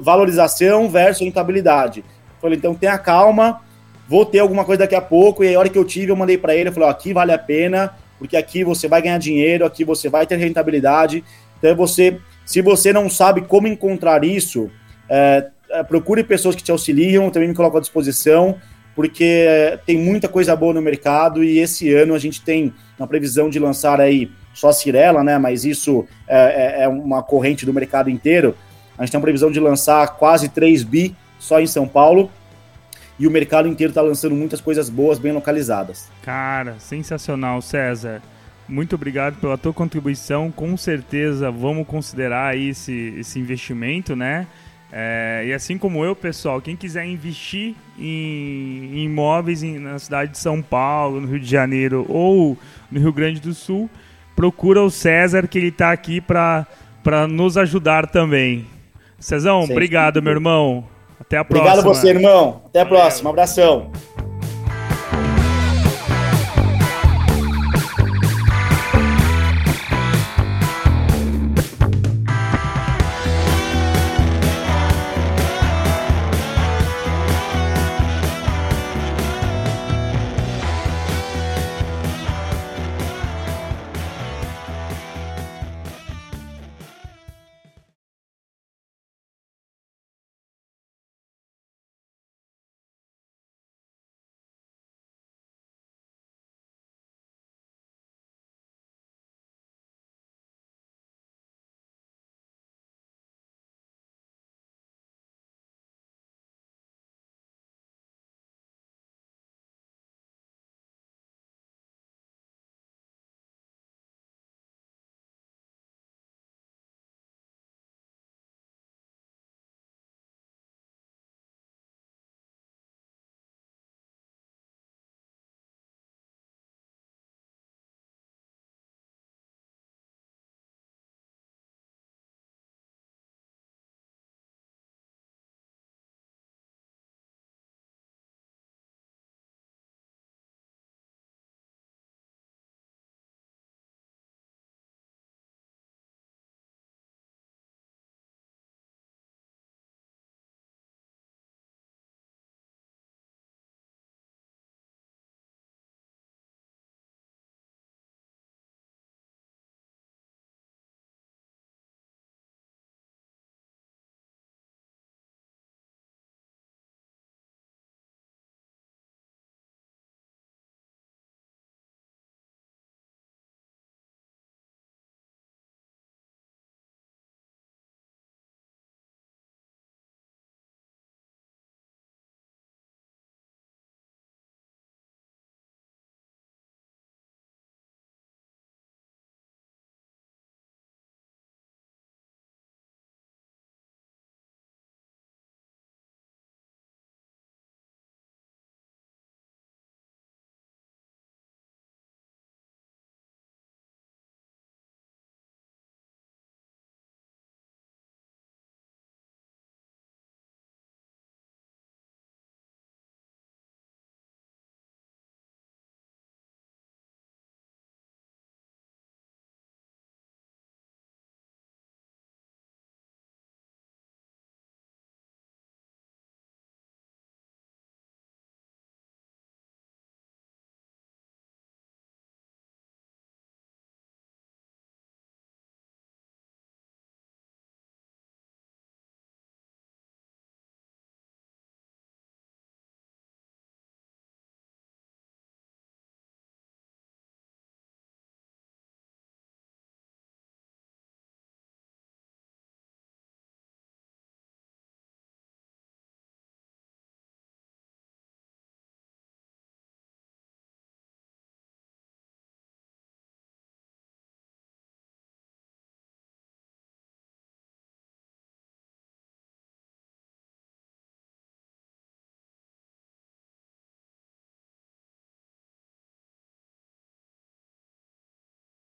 valorização versus rentabilidade. Falei, então tenha calma, vou ter alguma coisa daqui a pouco. E aí, a hora que eu tive, eu mandei para ele, eu falei, ó, aqui vale a pena, porque aqui você vai ganhar dinheiro, aqui você vai ter rentabilidade. Então, você, se você não sabe como encontrar isso, é, é, procure pessoas que te auxiliam, também me coloco à disposição, porque é, tem muita coisa boa no mercado e esse ano a gente tem uma previsão de lançar aí só a Cirela, né? Mas isso é, é, é uma corrente do mercado inteiro. A gente tem uma previsão de lançar quase 3 bi só em São Paulo. E o mercado inteiro está lançando muitas coisas boas, bem localizadas. Cara, sensacional, César. Muito obrigado pela tua contribuição. Com certeza vamos considerar esse, esse investimento, né? É, e assim como eu, pessoal, quem quiser investir em, em imóveis em, na cidade de São Paulo, no Rio de Janeiro ou no Rio Grande do Sul, procura o César, que ele está aqui para nos ajudar também. Cezão, Sempre. obrigado, meu irmão. Até a próxima. Obrigado você, irmão. Até a próxima. Um abração.